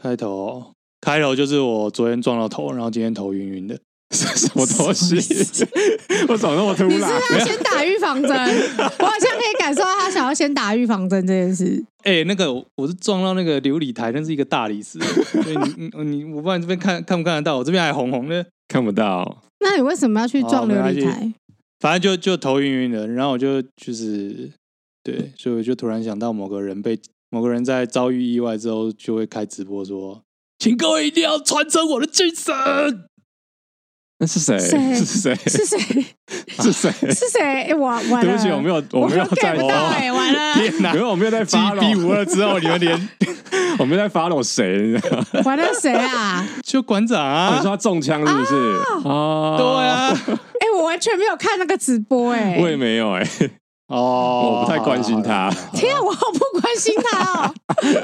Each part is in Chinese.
开头，开头就是我昨天撞到头，然后今天头晕晕的。什么东西？我怎么那么突然？你是他先打预防针？我好像可以感受到他想要先打预防针这件事。哎、欸，那个我是撞到那个琉璃台，那是一个大理石。所以你你，你我不知道你这边看看不看得到？我这边还红红的，看不到。那你为什么要去撞琉璃台？反正就就头晕晕的，然后我就就是对，所以我就突然想到某个人被某个人在遭遇意外之后，就会开直播说，请各位一定要传承我的精神。那是谁？谁？是谁？是谁？是谁？是谁？我完了。对不起，我没有，我没有在。哎，完了。天哪！因为我没有在发。第五了之后，你们连我没有在发了谁？你知道吗？完了谁啊？就馆长啊！你说他中枪是不是？哦，对啊。哎，我完全没有看那个直播，哎，我也没有，哎。哦，我不太关心他。天啊，我好不关心他哦。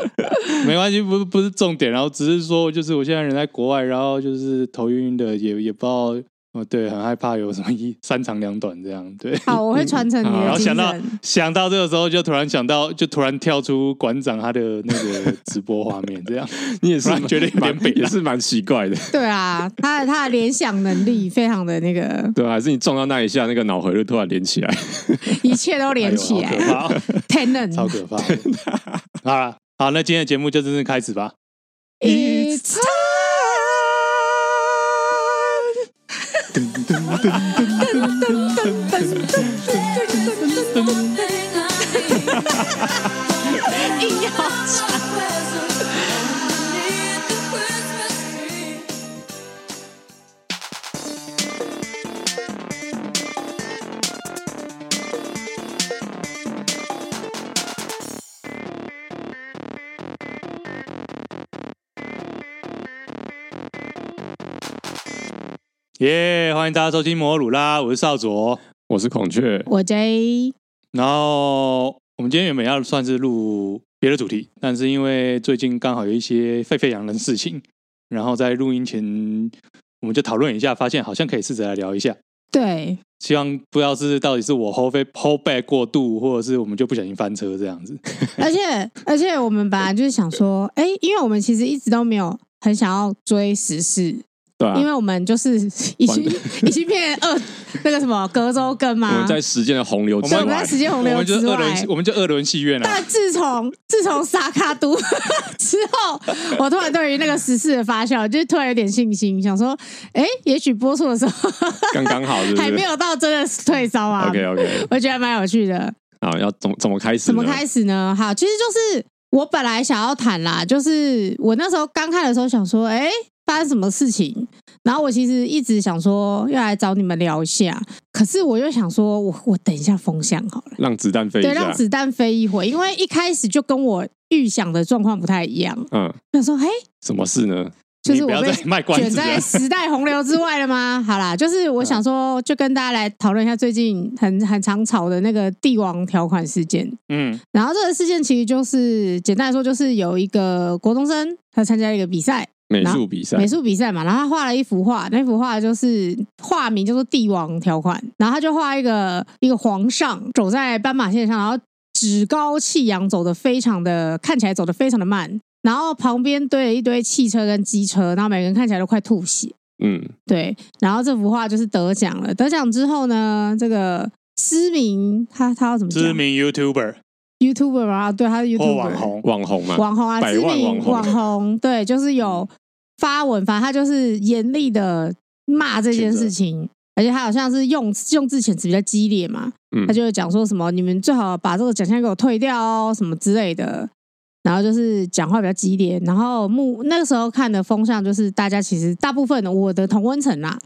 没关系，不是不是重点，然后只是说，就是我现在人在国外，然后就是头晕晕的，也也不知道。哦，对，很害怕有什么一三长两短这样，对。好，我会传承你的、嗯。然后想到想到这个时候，就突然想到，就突然跳出馆长他的那个直播画面，这样 你也是觉得有点北，也是蛮奇怪的。对啊，他的他的联想能力非常的那个。对啊，还是你撞到那一下，那个脑回路突然连起来，一切都连起来，哎、可怕、哦，天呐，超可怕。好了，好，那今天的节目就正式开始吧。It's 噔 Ingen 耶！Yeah, 欢迎大家收听摩尔鲁啦，我是少佐，我是孔雀，我 J。然后我们今天原本要算是录别的主题，但是因为最近刚好有一些沸沸扬扬的事情，然后在录音前我们就讨论一下，发现好像可以试着来聊一下。对，希望不知道是到底是我 hold back hold back 过度，或者是我们就不小心翻车这样子。而且 而且我们本来就是想说，哎，因为我们其实一直都没有很想要追时事。啊、因为我们就是已经 已经变二那个什么隔周更嘛，我们在时间的洪流之外，我们在时间洪流之外，我们就二轮戏院了。但自从自从萨卡都 之后，我突然对于那个时事的发酵，就是突然有点信心，想说，哎，也许播出的时候 刚刚好是是，还没有到真的退烧啊。OK OK，我觉得还蛮有趣的。好，要怎么怎么开始？怎么开始呢？好，其实就是我本来想要谈啦，就是我那时候刚看的时候想说，哎。发生什么事情？然后我其实一直想说要来找你们聊一下，可是我又想说我我等一下风向好了，让子弹飞一下，对，让子弹飞一回，因为一开始就跟我预想的状况不太一样。嗯，想说，哎，什么事呢？就是我被卷在时代洪流之外了吗？好啦，就是我想说，就跟大家来讨论一下最近很很常吵的那个帝王条款事件。嗯，然后这个事件其实就是简单来说，就是有一个国中生他参加了一个比赛。美术比赛，美术比赛嘛，然后他画了一幅画，那幅画就是画名叫做《帝王条款》，然后他就画一个一个皇上走在斑马线上，然后趾高气扬，走的非常的看起来走的非常的慢，然后旁边堆了一堆汽车跟机车，然后每个人看起来都快吐血。嗯，对，然后这幅画就是得奖了，得奖之后呢，这个知名他他要怎么讲？知名 YouTuber。YouTuber 啊，对，他是 YouTuber 网红，网红嘛，网红啊，知名网红，对，就是有发文，反正他就是严厉的骂这件事情，而且他好像是用用字遣词比较激烈嘛，嗯，他就讲说什么你们最好把这个奖项给我退掉哦，什么之类的，然后就是讲话比较激烈，然后目那个时候看的风向就是大家其实大部分的我的同温层啦，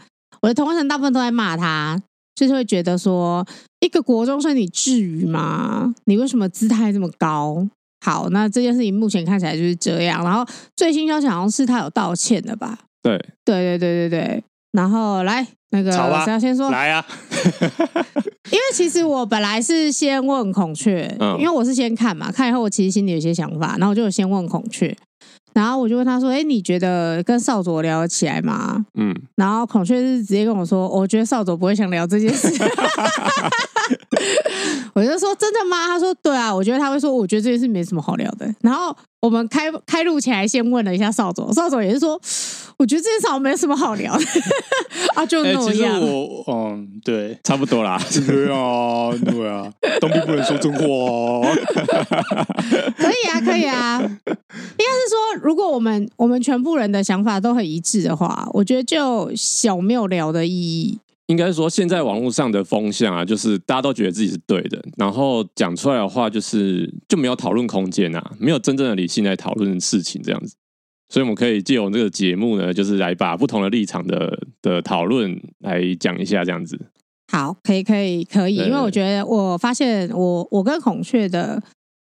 我的同温层大部分都在骂他。就是会觉得说，一个国中生你至于吗？你为什么姿态这么高？好，那这件事情目前看起来就是这样。然后最新消息好像是他有道歉的吧？对，对，对，对，对，对。然后来那个，谁要先说？来啊！因为其实我本来是先问孔雀，因为我是先看嘛，看以后我其实心里有些想法，然后我就先问孔雀。然后我就问他说：“哎，你觉得跟少佐聊得起来吗？”嗯，然后孔雀是直接跟我说：“我觉得少佐不会想聊这件事。” 我就说：“真的吗？”他说：“对啊，我觉得他会说，我觉得这件事没什么好聊的。”然后我们开开录起来，先问了一下少佐，少佐也是说：“我觉得这件事好像没什么好聊的。”啊，就那样。欸、其实我，嗯，对，差不多啦。对啊，对啊，东兵不能说真话、哦。可以啊，可以啊。说，如果我们我们全部人的想法都很一致的话，我觉得就小没有聊的意义。应该说，现在网络上的风向啊，就是大家都觉得自己是对的，然后讲出来的话，就是就没有讨论空间啊，没有真正的理性来讨论事情这样子。所以我们可以借由这个节目呢，就是来把不同的立场的的讨论来讲一下这样子。好，可以，可以，可以，因为我觉得我发现我我跟孔雀的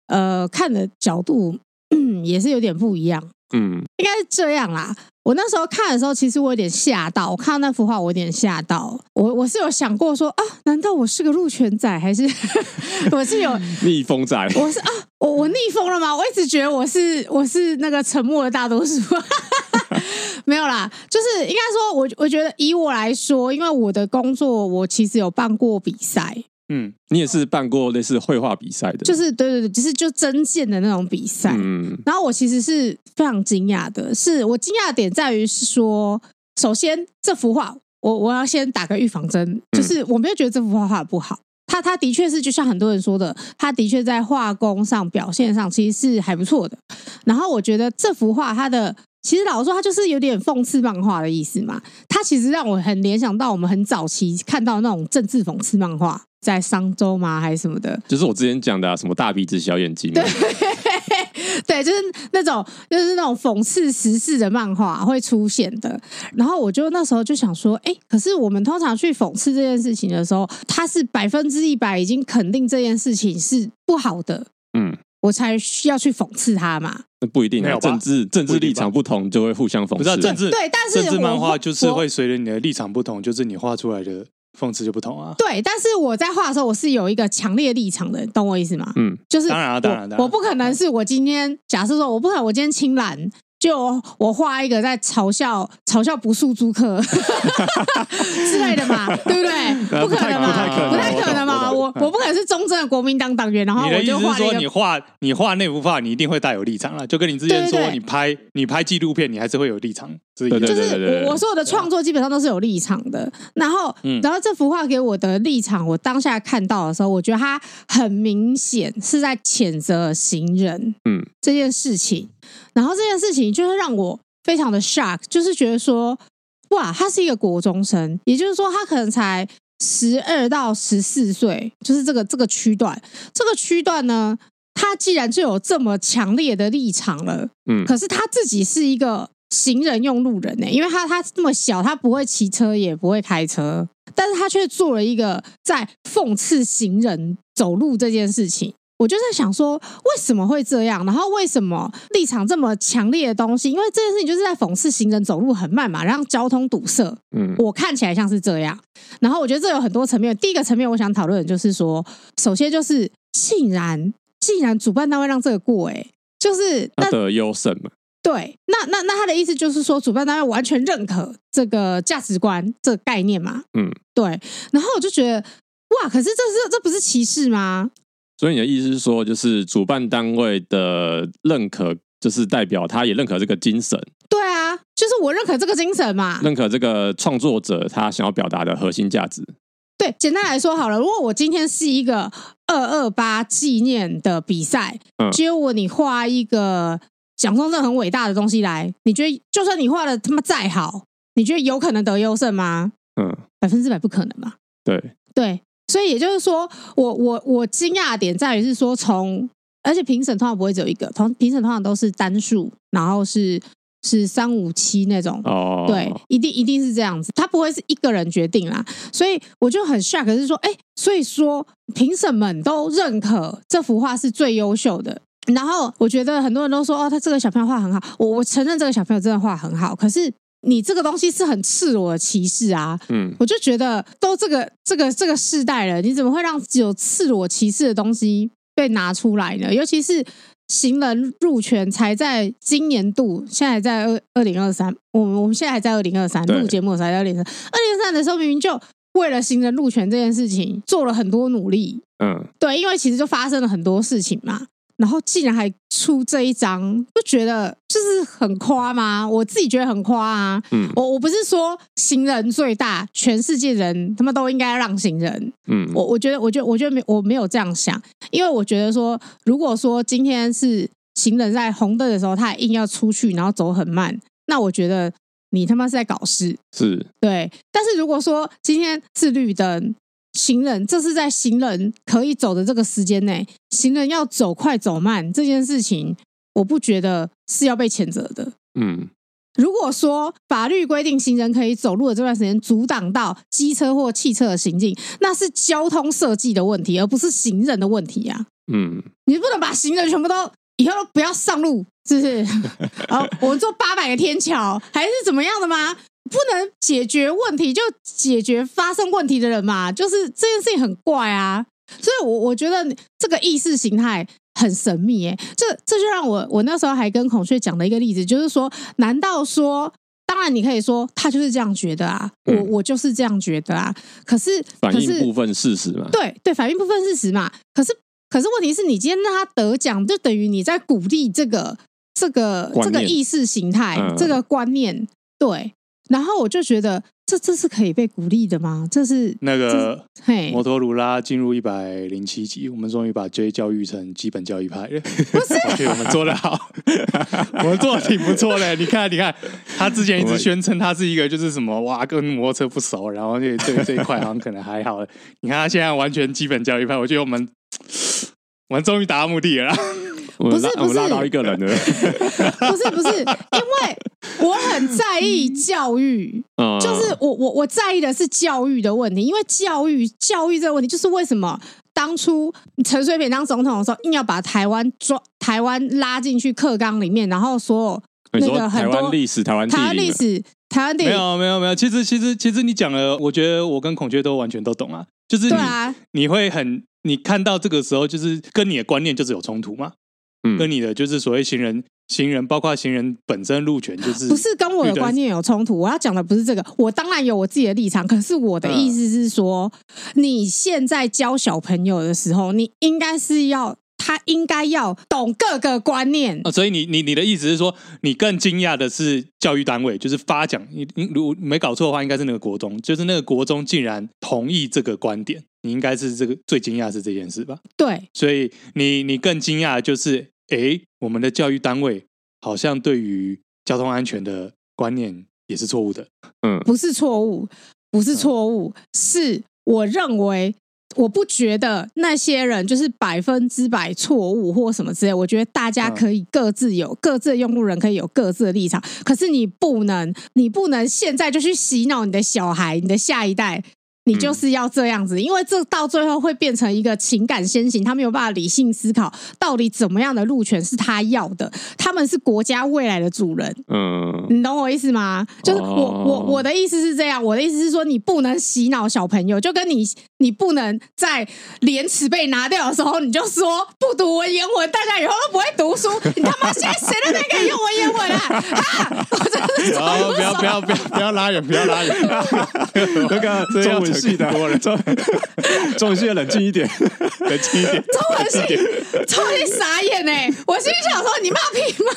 呃看的角度。嗯，也是有点不一样。嗯，应该是这样啦。我那时候看的时候，其实我有点吓到。我看到那幅画，我有点吓到。我我是有想过说啊，难道我是个鹿犬仔，还是 我是有 逆风仔？我是啊，我我逆风了吗？我一直觉得我是我是那个沉默的大多数。没有啦，就是应该说，我我觉得以我来说，因为我的工作，我其实有办过比赛。嗯，你也是办过类似绘画比赛的，就是对对对，就是就针线的那种比赛。嗯，然后我其实是非常惊讶的，是我惊讶的点在于是说，首先这幅画，我我要先打个预防针，就是我没有觉得这幅画画的不好，他他的确是就像很多人说的，他的确在画工上表现上其实是还不错的。然后我觉得这幅画它的其实老实说，它就是有点讽刺漫画的意思嘛，它其实让我很联想到我们很早期看到那种政治讽刺漫画。在商周吗？还是什么的？就是我之前讲的、啊、什么大鼻子小眼睛。对，对，就是那种，就是那种讽刺时事的漫画会出现的。然后我就那时候就想说，哎，可是我们通常去讽刺这件事情的时候，他是百分之一百已经肯定这件事情是不好的，嗯，我才需要去讽刺他嘛。那不一定啊，政治政治立场不同就会互相讽刺。不是政治对，但是政治漫画就是会随着你的立场不同，就是你画出来的。讽刺就不同啊，对，但是我在画的时候，我是有一个强烈立场的，懂我意思吗？嗯，就是当然啊，当然，当然，我不可能是我今天假设说，我不可能我今天青蓝。就我画一个在嘲笑嘲笑不速之客 之类的嘛，对不对？不可能嘛，不太可能，不太可能嘛。我我不可能是忠正的国民党党员，然后我就画说你画你画那幅画，你一定会带有立场了，就跟你之前说你拍你拍纪录片，你还是会有立场。对对对，就是我我所有的创作基本上都是有立场的。然后，然后这幅画给我的立场，我当下看到的时候，我觉得它很明显是在谴责行人，嗯，这件事情。然后这件事情就是让我非常的 shock，就是觉得说，哇，他是一个国中生，也就是说他可能才十二到十四岁，就是这个这个区段，这个区段呢，他既然就有这么强烈的立场了，嗯，可是他自己是一个行人用路人呢，因为他他这么小，他不会骑车也不会开车，但是他却做了一个在讽刺行人走路这件事情。我就在想说，为什么会这样？然后为什么立场这么强烈的东西？因为这件事情就是在讽刺行人走路很慢嘛，让交通堵塞。嗯，我看起来像是这样。然后我觉得这有很多层面。第一个层面，我想讨论的就是说，首先就是，既然既然主办单位让这个过，哎，就是他的优胜嘛。对，那那那他的意思就是说，主办单位完全认可这个价值观、这个概念嘛。嗯，对。然后我就觉得，哇，可是这是这不是歧视吗？所以你的意思是说，就是主办单位的认可，就是代表他也认可这个精神。对啊，就是我认可这个精神嘛，认可这个创作者他想要表达的核心价值。对，简单来说好了，如果我今天是一个二二八纪念的比赛，嗯，结果你画一个蒋中正很伟大的东西来，你觉得就算你画的他妈再好，你觉得有可能得优胜吗？嗯，百分之百不可能吧？对对。所以也就是说，我我我惊讶的点在于是说，从而且评审通常不会只有一个，同评审通常都是单数，然后是是三五七那种，哦，对，一定一定是这样子，他不会是一个人决定啦。所以我就很 shock，是说，哎，所以说评审们都认可这幅画是最优秀的。然后我觉得很多人都说，哦，他这个小朋友画很好，我我承认这个小朋友真的画很好，可是。你这个东西是很赤裸的歧视啊！嗯，我就觉得都这个这个这个世代了，你怎么会让有赤裸歧视的东西被拿出来呢？尤其是行人入权才在今年度，现在在二二零二三，我们我们现在还在二零二三录节目才在二零二三，二零二三的时候明明就为了行人入权这件事情做了很多努力，嗯，对，因为其实就发生了很多事情嘛。然后竟然还出这一张，就觉得就是很夸吗？我自己觉得很夸啊。嗯，我我不是说行人最大，全世界人他们都应该让行人。嗯，我我觉得，我觉得，我觉得没我没有这样想，因为我觉得说，如果说今天是行人在红灯的时候，他还硬要出去，然后走很慢，那我觉得你他妈是在搞事。是，对。但是如果说今天是绿灯。行人，这是在行人可以走的这个时间内，行人要走快走慢这件事情，我不觉得是要被谴责的。嗯，如果说法律规定行人可以走路的这段时间阻挡到机车或汽车的行进，那是交通设计的问题，而不是行人的问题啊。嗯，你不能把行人全部都以后都不要上路，是不是？好，我们做八百个天桥，还是怎么样的吗？不能解决问题就解决发生问题的人嘛，就是这件事情很怪啊，所以我我觉得这个意识形态很神秘诶，这这就让我我那时候还跟孔雀讲了一个例子，就是说，难道说，当然你可以说他就是这样觉得啊，我我就是这样觉得啊，可是反映部分事实嘛，对对，反映部分事实嘛，可是可是问题是你今天让他得奖，就等于你在鼓励这个这个这个意识形态这个观念，对。然后我就觉得，这这是可以被鼓励的吗？这是那个嘿，摩托鲁拉进入一百零七集，我们终于把 J 教育成基本教育派了。不是，我觉得我们做的好，我们做的挺不错的。你看，你看，他之前一直宣称他是一个就是什么哇，跟摩托车不熟，然后这这这一块好像可能还好。你看他现在完全基本教育派，我觉得我们我们终于达到目的了。不是不是，拉到一个人了。不是不是，因为我很在意教育，就是我我我在意的是教育的问题，因为教育教育这个问题，就是为什么当初陈水扁当总统的时候，硬要把台湾抓台湾拉进去课纲里面，然后所有那个台湾历史、台湾台湾历史、台湾地理，没有没有没有，其实其实其实你讲了，我觉得我跟孔雀都完全都懂啊，就是你、啊、你会很你看到这个时候，就是跟你的观念就是有冲突吗？嗯，跟你的就是所谓行人，行人包括行人本身路权，就是不是跟我的观念有冲突。我要讲的不是这个，我当然有我自己的立场。可是我的意思是说，嗯、你现在教小朋友的时候，你应该是要他应该要懂各个观念。所以你你你的意思是说，你更惊讶的是教育单位就是发奖，你你如果没搞错的话，应该是那个国中，就是那个国中竟然同意这个观点，你应该是这个最惊讶是这件事吧？对，所以你你更惊讶的就是。哎，我们的教育单位好像对于交通安全的观念也是错误的。嗯，不是错误，不是错误，嗯、是我认为我不觉得那些人就是百分之百错误或什么之类。我觉得大家可以各自有、嗯、各自的用路人可以有各自的立场，可是你不能，你不能现在就去洗脑你的小孩，你的下一代。你就是要这样子，因为这到最后会变成一个情感先行，他没有办法理性思考到底怎么样的路权是他要的。他们是国家未来的主人，嗯，你懂我意思吗？就是我我我的意思是这样，我的意思是说，你不能洗脑小朋友，就跟你你不能在廉耻被拿掉的时候，你就说不读文言文，大家以后都不会读书。你他妈现在谁都没可以用文言文啊？哈！我真的是不要不要不要不要拉远，不要拉远，那个中文。记得中中文系冷静一点，冷静一点。中文系超级傻眼哎！我心里想说，你骂屁骂，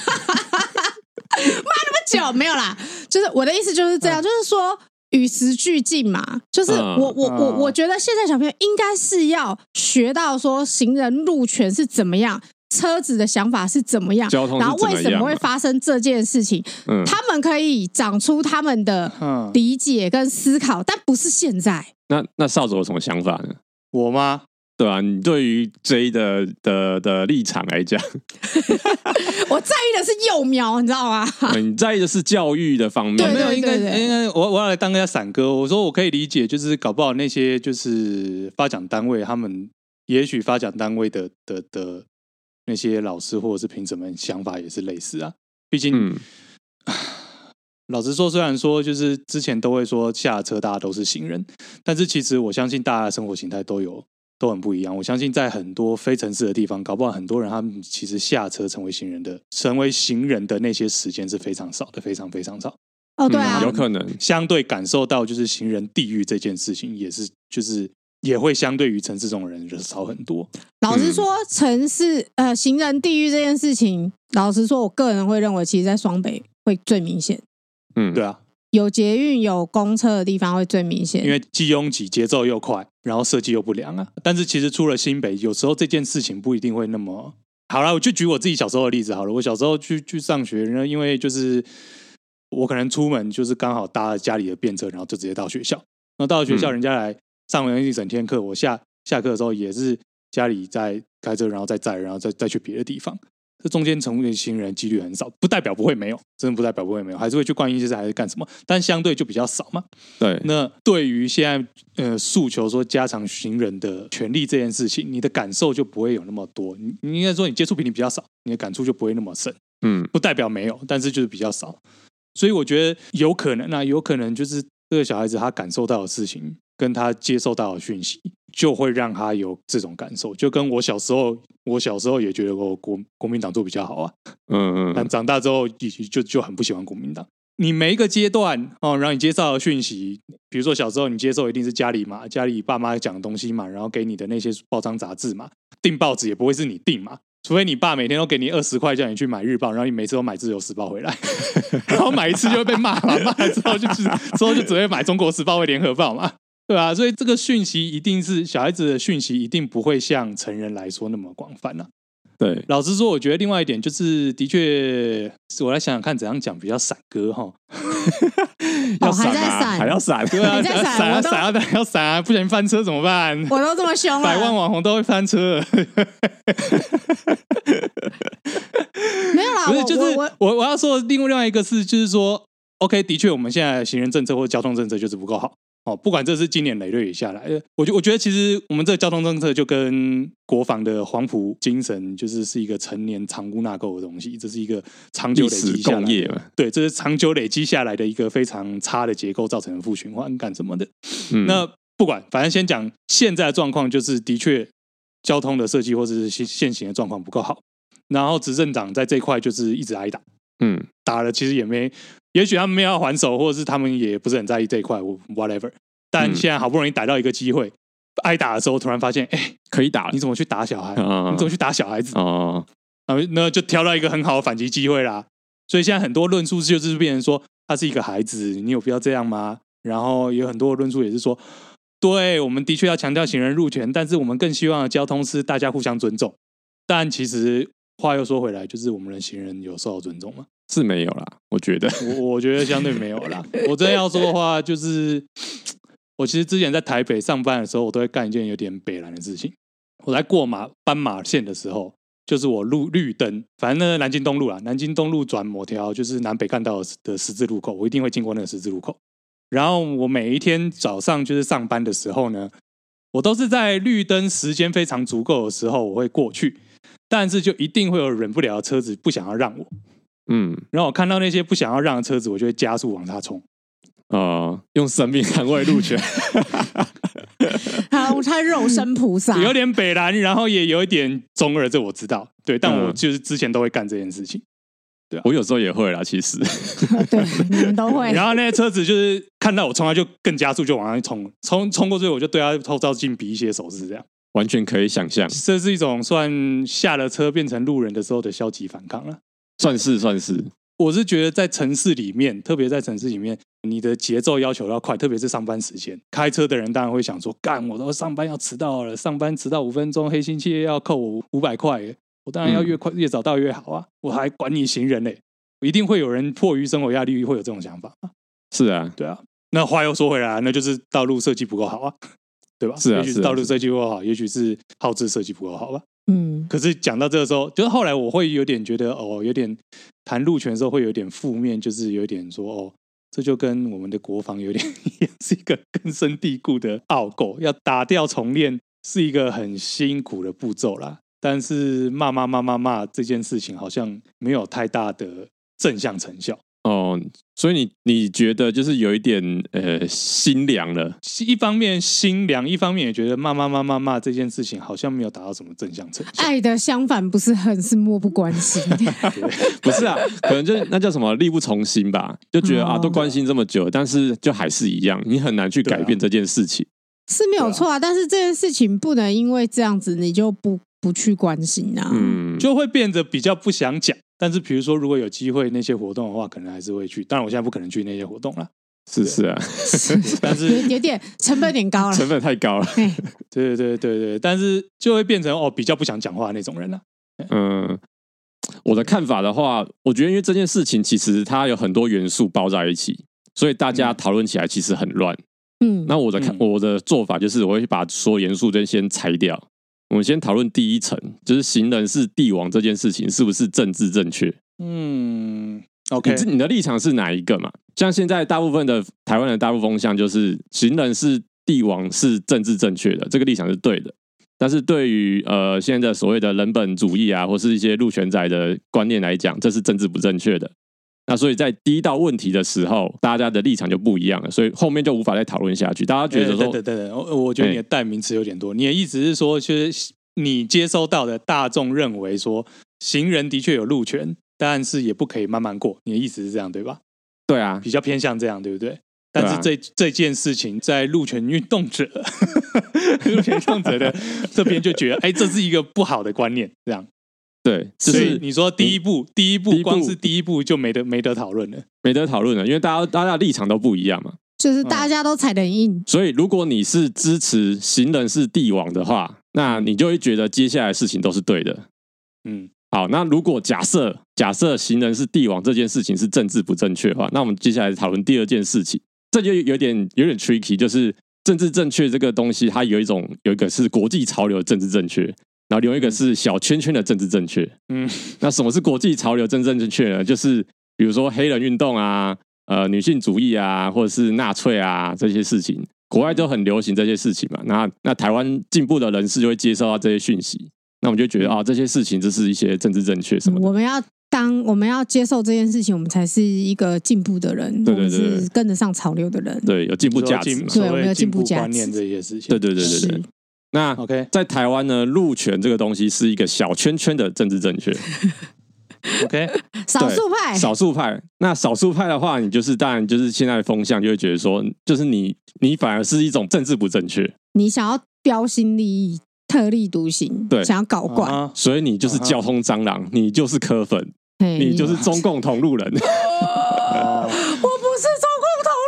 骂那么久没有啦。就是我的意思就是这样，就是说与时俱进嘛。就是我我我我觉得现在小朋友应该是要学到说行人路权是怎么样。车子的想法是怎么样？交通然后为什么会发生这件事情？嗯，他们可以长出他们的理解跟思考，但不是现在。那那少佐有什么想法呢？我吗？对啊，你对于 J 的的的立场来讲，我在意的是幼苗，你知道吗？你在意的是教育的方面。对，没有，应该应该，我我要来当一下闪哥。我说我可以理解，就是搞不好那些就是发奖单位，他们也许发奖单位的的的。那些老师或者是评审们想法也是类似啊，毕竟，嗯、老实说，虽然说就是之前都会说下车大家都是行人，但是其实我相信大家的生活形态都有都很不一样。我相信在很多非城市的地方，搞不好很多人他们其实下车成为行人的，成为行人的那些时间是非常少的，非常非常少。哦，对啊，有可能相对感受到就是行人地狱这件事情，也是就是也会相对于城市中的人就少很多。老实说，城市呃行人地狱这件事情，老实说，我个人会认为，其实，在双北会最明显。嗯，对啊。有捷运、有公车的地方会最明显，因为既拥挤、节奏又快，然后设计又不良啊。但是其实出了新北，有时候这件事情不一定会那么好了。我就举我自己小时候的例子好了。我小时候去去上学，然后因为就是我可能出门就是刚好搭家里的便车，然后就直接到学校。然后到了学校，人家来上完一整天课，我下下课的时候也是家里在开车，然后再载，然后再再去别的地方。这中间成为行人几率很少，不代表不会没有，真的不代表不会没有，还是会去关心一些事，还是干什么，但相对就比较少嘛。对，那对于现在呃诉求说加强行人的权利这件事情，你的感受就不会有那么多。你你应该说你接触比你比较少，你的感触就不会那么深。嗯，不代表没有，但是就是比较少。所以我觉得有可能，那有可能就是这个小孩子他感受到的事情，跟他接受到的讯息。就会让他有这种感受，就跟我小时候，我小时候也觉得我国国民党做比较好啊，嗯嗯，但长大之后就就很不喜欢国民党。你每一个阶段哦，然后你接受的讯息，比如说小时候你接受一定是家里嘛，家里爸妈讲的东西嘛，然后给你的那些报章杂志嘛，订报纸也不会是你订嘛，除非你爸每天都给你二十块叫你去买日报，然后你每次都买自由时报回来，然后买一次就会被骂嘛，骂了之后就是之后就只会买中国时报或联合报嘛。对啊，所以这个讯息一定是小孩子的讯息，一定不会像成人来说那么广泛啊。对，老实说，我觉得另外一点就是，的确，我来想想看怎样讲比较闪歌哈。要闪啊，还要闪，对啊，闪啊闪啊，要闪啊，不小心翻车怎么办？我都这么凶了，百万网红都会翻车。没有啦，不是，就是我我我要说另外另外一个是，就是说，OK，的确，我们现在行人政策或者交通政策就是不够好。哦，不管这是今年累月下来的，我觉我觉得其实我们这个交通政策就跟国防的黄埔精神，就是是一个成年藏污纳垢的东西，这是一个长久累积下来的，对，这是长久累积下来的一个非常差的结构造成的负循环，干什么的？嗯、那不管，反正先讲现在的状况，就是的确交通的设计或者是现行的状况不够好，然后执政党在这一块就是一直挨打，嗯，打了其实也没。也许他们没有要还手，或者是他们也不是很在意这一块，whatever。但现在好不容易逮到一个机会，挨打的时候突然发现，哎，可以打了。你怎么去打小孩？你怎么去打小孩子？哦，然后那就挑到一个很好的反击机会啦。所以现在很多论述就是变成说，他是一个孩子，你有必要这样吗？然后有很多论述也是说，对，我们的确要强调行人入权，但是我们更希望的交通是大家互相尊重。但其实话又说回来，就是我们的行人有受到尊重吗？是没有啦，我觉得，我我觉得相对没有啦。我真的要说的话，就是我其实之前在台北上班的时候，我都会干一件有点北蓝的事情。我在过马斑马线的时候，就是我路绿灯，反正呢南京东路啦，南京东路转某条就是南北干道的十字路口，我一定会经过那个十字路口。然后我每一天早上就是上班的时候呢，我都是在绿灯时间非常足够的时候，我会过去，但是就一定会有忍不了的车子不想要让我。嗯，然后我看到那些不想要让的车子，我就会加速往他冲，啊、呃，用生命 捍卫路权。好，他肉身菩萨，有点北蓝，然后也有一点中二，这我知道。对，但我就是之前都会干这件事情。对、啊，我有时候也会啦，其实。对，你们都会。然后那些车子就是看到我冲，他就更加速，就往上冲，冲冲过去，我就对他后照镜比一些手势，这样。完全可以想象，这是一种算下了车变成路人的时候的消极反抗了。算是算是，我是觉得在城市里面，特别在城市里面，你的节奏要求要快，特别是上班时间，开车的人当然会想说，干，我都上班要迟到了，上班迟到五分钟，黑心企业要扣我五百块，我当然要越快越早到越好啊，我还管你行人嘞，一定会有人迫于生活压力会有这种想法。是啊，对啊，那话又说回来，那就是道路设计不够好啊，对吧？是啊，也许是道路设计不够好，也许是耗资设计不够好吧。嗯，可是讲到这个时候，就是后来我会有点觉得哦，有点谈陆权的时候会有点负面，就是有点说哦，这就跟我们的国防有点也是一个根深蒂固的傲骨，要打掉重练是一个很辛苦的步骤啦。但是骂骂骂骂骂这件事情好像没有太大的正向成效，哦，所以你你觉得就是有一点呃心凉了，一方面心凉，一方面也觉得骂骂骂骂骂这件事情好像没有达到什么正向成效。爱的相反不是恨，是漠不关心。不是啊，可能就那叫什么力不从心吧，就觉得啊都关心这么久，但是就还是一样，你很难去改变这件事情。是没有错啊，但是这件事情不能因为这样子你就不不去关心啊，嗯，就会变得比较不想讲。但是，比如说，如果有机会那些活动的话，可能还是会去。当然，我现在不可能去那些活动了。是是啊，但是有点成本有点高了，成本太高了。对 对对对对，但是就会变成哦，比较不想讲话那种人了。嗯，我的看法的话，我觉得因为这件事情其实它有很多元素包在一起，所以大家讨论起来其实很乱。嗯，那我的看我的做法就是，我会把所有元素都先拆掉。我们先讨论第一层，就是行人是帝王这件事情是不是政治正确？嗯，OK，你你的立场是哪一个嘛？像现在大部分的台湾的大部分风向就是行人是帝王是政治正确的，这个立场是对的。但是对于呃现在的所谓的人本主义啊，或是一些路权仔的观念来讲，这是政治不正确的。那所以在第一道问题的时候，大家的立场就不一样了，所以后面就无法再讨论下去。大家觉得说，对对对我觉得你的代名词有点多。你的意思是说，其实你接收到的大众认为说，行人的确有路权，但是也不可以慢慢过。你的意思是这样对吧？对啊，比较偏向这样，对不对？但是这这件事情在路权运动者、路权运动者的这边就觉得，哎，这是一个不好的观念，这样。对，就是你说第一步，第一步，光是第一步就没得没得讨论了，没得讨论了，因为大家大家的立场都不一样嘛，就是大家都踩得硬。所以如果你是支持行人是帝王的话，那你就会觉得接下来的事情都是对的。嗯，好，那如果假设假设行人是帝王这件事情是政治不正确的话，那我们接下来讨论第二件事情，这就有点有点 tricky，就是政治正确这个东西，它有一种有一个是国际潮流的政治正确。然后另外一个是小圈圈的政治正确，嗯，那什么是国际潮流政治正确呢？就是比如说黑人运动啊，呃，女性主义啊，或者是纳粹啊这些事情，国外都很流行这些事情嘛。那那台湾进步的人士就会接受到这些讯息，那我们就觉得啊，这些事情就是一些政治正确什么的。我们要当我们要接受这件事情，我们才是一个进步的人，对对对，是跟得上潮流的人，对，有进步价值，对，我们有进步价值。观念这些事情，对对对对对。那 OK，在台湾呢，路权这个东西是一个小圈圈的政治正确。OK，少数派，少数派。那少数派的话，你就是当然就是现在的风向就会觉得说，就是你你反而是一种政治不正确。你想要标新立异、特立独行，对，想要搞怪，uh -huh. 所以你就是交通蟑螂，uh -huh. 你就是柯粉，hey, 你就是中共同路人。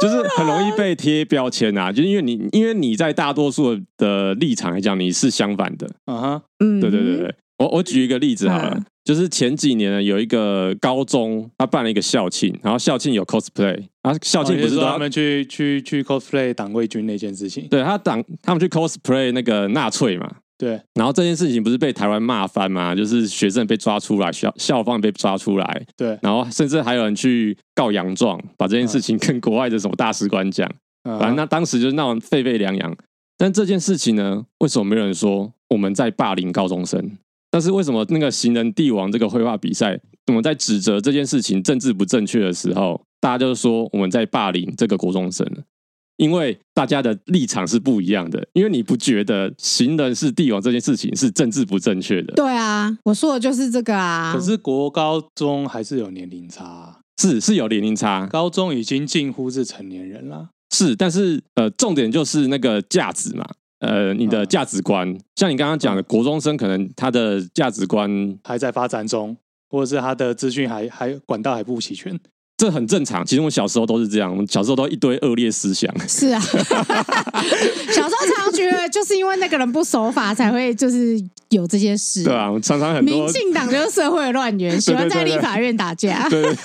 就是很容易被贴标签啊，就是因为你，因为你在大多数的立场来讲，你是相反的。啊哈，嗯，对对对对，我我举一个例子好了，嗯，就是前几年呢，有一个高中，他办了一个校庆，然后校庆有 cosplay，啊，校庆不是他们去去去 cosplay 党卫军那件事情，对他党他们去 cosplay 那个纳粹嘛。对，然后这件事情不是被台湾骂翻吗？就是学生被抓出来，校校方被抓出来，对，然后甚至还有人去告洋状，把这件事情跟国外的什么大使馆讲，反正那当时就是闹沸沸扬扬。但这件事情呢，为什么没有人说我们在霸凌高中生？但是为什么那个行人帝王这个绘画比赛，我们在指责这件事情政治不正确的时候，大家就是说我们在霸凌这个国中生？因为大家的立场是不一样的，因为你不觉得行人是帝王这件事情是政治不正确的？对啊，我说的就是这个啊。可是国高中还是有年龄差啊，是是有年龄差，高中已经近乎是成年人了。是，但是呃，重点就是那个价值嘛，呃，你的价值观，嗯、像你刚刚讲的，国中生可能他的价值观还在发展中，或者是他的资讯还还管道还不齐全。这很正常，其实我小时候都是这样，我们小时候都一堆恶劣思想。是啊，小时候常常觉得就是因为那个人不守法，才会就是有这些事。对啊，我们常常很多民进党就是社会乱源，喜欢在立法院打架。对对对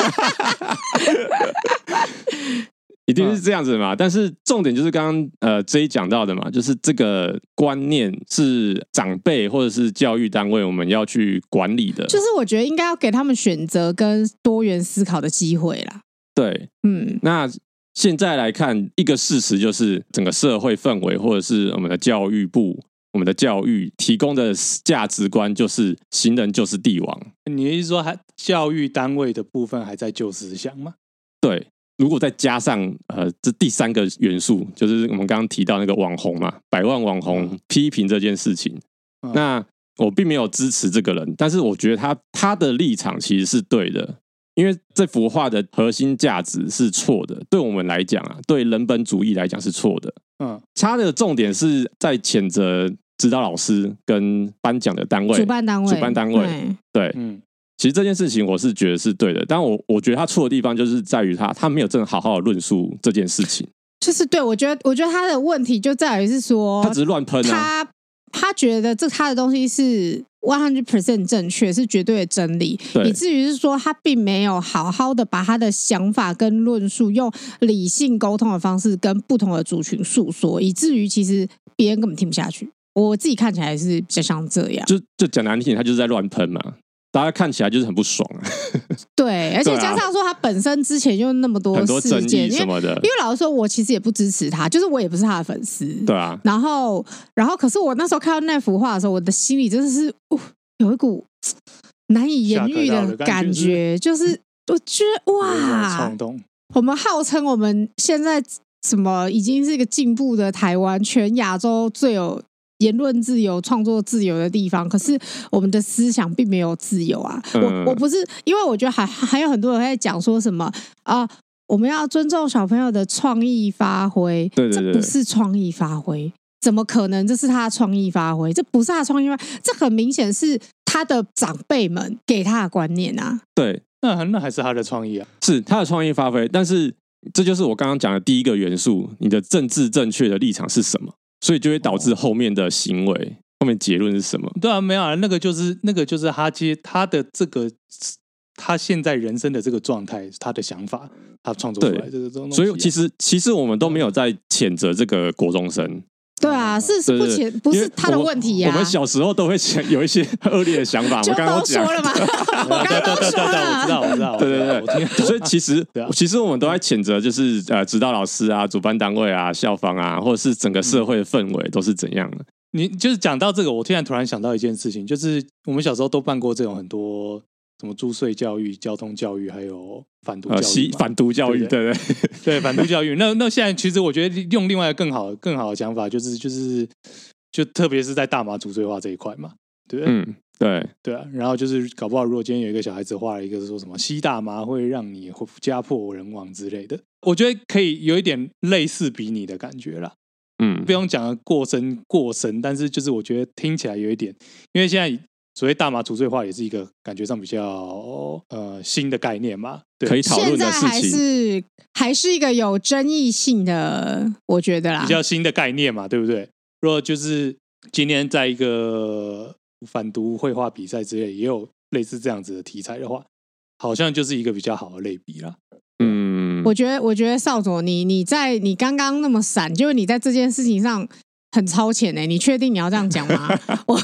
一定是这样子的嘛？但是重点就是刚刚呃 J 讲到的嘛，就是这个观念是长辈或者是教育单位我们要去管理的。就是我觉得应该要给他们选择跟多元思考的机会啦。对，嗯，那现在来看一个事实就是整个社会氛围或者是我们的教育部、我们的教育提供的价值观就是行人就是帝王。你的意思说还教育单位的部分还在旧思想吗？对，如果再加上呃这第三个元素，就是我们刚刚提到那个网红嘛，百万网红批评这件事情，嗯、那我并没有支持这个人，但是我觉得他他的立场其实是对的。因为这幅画的核心价值是错的，对我们来讲啊，对人本主义来讲是错的。嗯，他的重点是在谴责指导老师跟颁奖的单位、主办单位、主办单位。对，对嗯，其实这件事情我是觉得是对的，但我我觉得他错的地方就是在于他他没有真的好好的论述这件事情。就是对，我觉得我觉得他的问题就在于是说，他只是乱喷啊。他他觉得这他的东西是 one hundred percent 正确，是绝对的真理，以至于是说他并没有好好的把他的想法跟论述用理性沟通的方式跟不同的族群诉说，以至于其实别人根本听不下去。我自己看起来是比较像这样，就就讲难听点，他就是在乱喷嘛。大家看起来就是很不爽。啊，对，而且加上说他本身之前就那么多事件什么的，因为老实说，我其实也不支持他，就是我也不是他的粉丝，对啊。然后，然后，可是我那时候看到那幅画的时候，我的心里真的是，哦，有一股难以言喻的感觉，就是我觉得哇，我们号称我们现在什么已经是一个进步的台湾，全亚洲最有。言论自由、创作自由的地方，可是我们的思想并没有自由啊！嗯、我我不是因为我觉得还还有很多人在讲说什么啊、呃，我们要尊重小朋友的创意发挥，对对对，这不是创意发挥，怎么可能？这是他的创意发挥，这不是他的创意发挥，这很明显是他的长辈们给他的观念啊！对，那那还是他的创意啊，是他的创意发挥，但是这就是我刚刚讲的第一个元素，你的政治正确的立场是什么？所以就会导致后面的行为，哦、后面结论是什么？对啊，没有啊，那个就是那个就是他接他的这个他现在人生的这个状态，他的想法，他创作出来这个东西、啊。所以其实其实我们都没有在谴责这个国中生。对啊，是是不前不是他的问题呀、啊。我们小时候都会有一些恶劣的想法，我刚刚 说了嘛，我刚刚说了，我知道，我知道，对对对。所以其实其实我们都在谴责，就是呃，指导老师啊，主办单位啊，校方啊，或者是整个社会的氛围都是怎样的。你就是讲到这个，我突然突然想到一件事情，就是我们小时候都办过这种很多。什么租税教育、交通教育，还有反毒教育、反毒教育，对对 对，反毒教育。那那现在其实我觉得用另外一个更好、更好的想法，就是就是就特别是在大麻主罪化这一块嘛，对不对？嗯，对对啊。然后就是搞不好，如果今天有一个小孩子画了一个说什么吸大麻会让你家破人亡之类的，我觉得可以有一点类似比拟的感觉啦。嗯，不用讲的过深过深，但是就是我觉得听起来有一点，因为现在。所谓大麻除罪化也是一个感觉上比较呃新的概念嘛，对，可以讨论的事情，还是还是一个有争议性的，我觉得啦，比较新的概念嘛，对不对？若就是今天在一个反毒绘画比赛之类，也有类似这样子的题材的话，好像就是一个比较好的类比啦。嗯，我觉得，我觉得少佐，你你在你刚刚那么闪，就是你在这件事情上。很超前呢、欸，你确定你要这样讲吗？我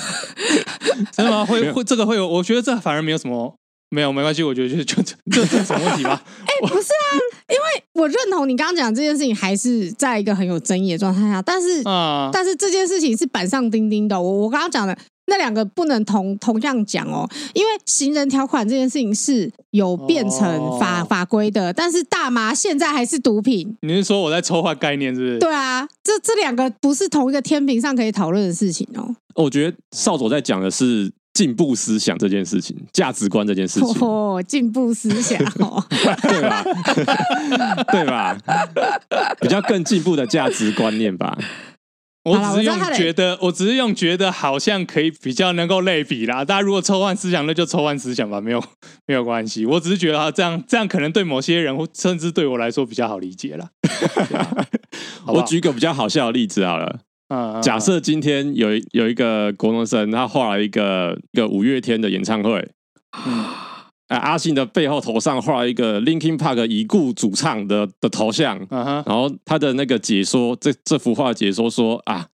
真的吗？会会这个会有？我觉得这反而没有什么，没有没关系。我觉得就就 这这什么问题吧？哎、欸，不是啊，因为我认同你刚刚讲这件事情，还是在一个很有争议的状态下。但是啊，但是这件事情是板上钉钉的。我我刚刚讲的。那两个不能同同样讲哦，因为行人条款这件事情是有变成法、哦、法规的，但是大麻现在还是毒品。你是说我在抽换概念，是不是？对啊，这这两个不是同一个天平上可以讨论的事情哦。我觉得少佐在讲的是进步思想这件事情，价值观这件事情。哦，进步思想哦，对吧？对吧？比较更进步的价值观念吧。我只是用觉得，我只是用觉得好像可以比较能够类比啦。大家如果抽换思想，那就抽换思想吧，没有 没有关系。我只是觉得啊，这样这样可能对某些人，或甚至对我来说比较好理解啦。我举个比较好笑的例子好了，假设今天有有一个国中生，他画了一个一个五月天的演唱会。嗯哎，阿信的背后头上画了一个 Linkin Park 已故主唱的的头像，uh huh. 然后他的那个解说，这这幅画解说说啊，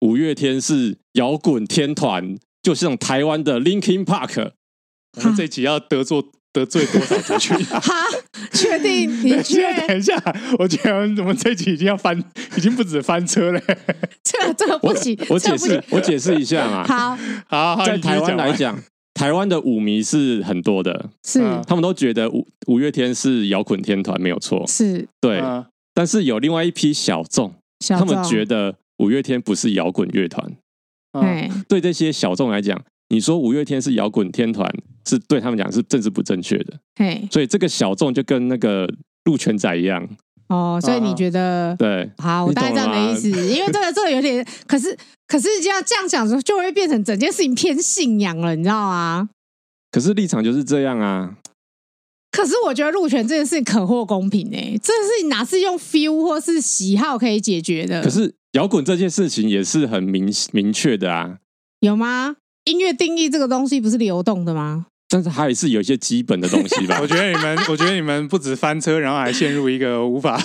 五月天是摇滚天团，就像台湾的 Linkin Park。我们这集要得罪得罪多少族群？哈，确定？你确？等一下，我觉得我们这集已经要翻，已经不止翻车了。这个这个不行，我，我解释，我解释一下嘛。好，好，好，在台湾来讲。台湾的舞迷是很多的，是。他们都觉得五五月天是摇滚天团没有错，是。对。但是有另外一批小众，他们觉得五月天不是摇滚乐团。对，对这些小众来讲，你说五月天是摇滚天团，是对他们讲是政治不正确的。嘿，所以这个小众就跟那个鹿泉仔一样。哦，所以你觉得、啊、对？好，我大概这样的意思，因为这个这个有点，可是可是要这样讲说，就会变成整件事情偏信仰了，你知道吗？可是立场就是这样啊。可是我觉得鹿泉这件事情可获公平哎、欸，这件事哪是用 feel 或是喜好可以解决的？可是摇滚这件事情也是很明明确的啊。有吗？音乐定义这个东西不是流动的吗？但是还是有一些基本的东西吧。我觉得你们，我觉得你们不止翻车，然后还陷入一个无法、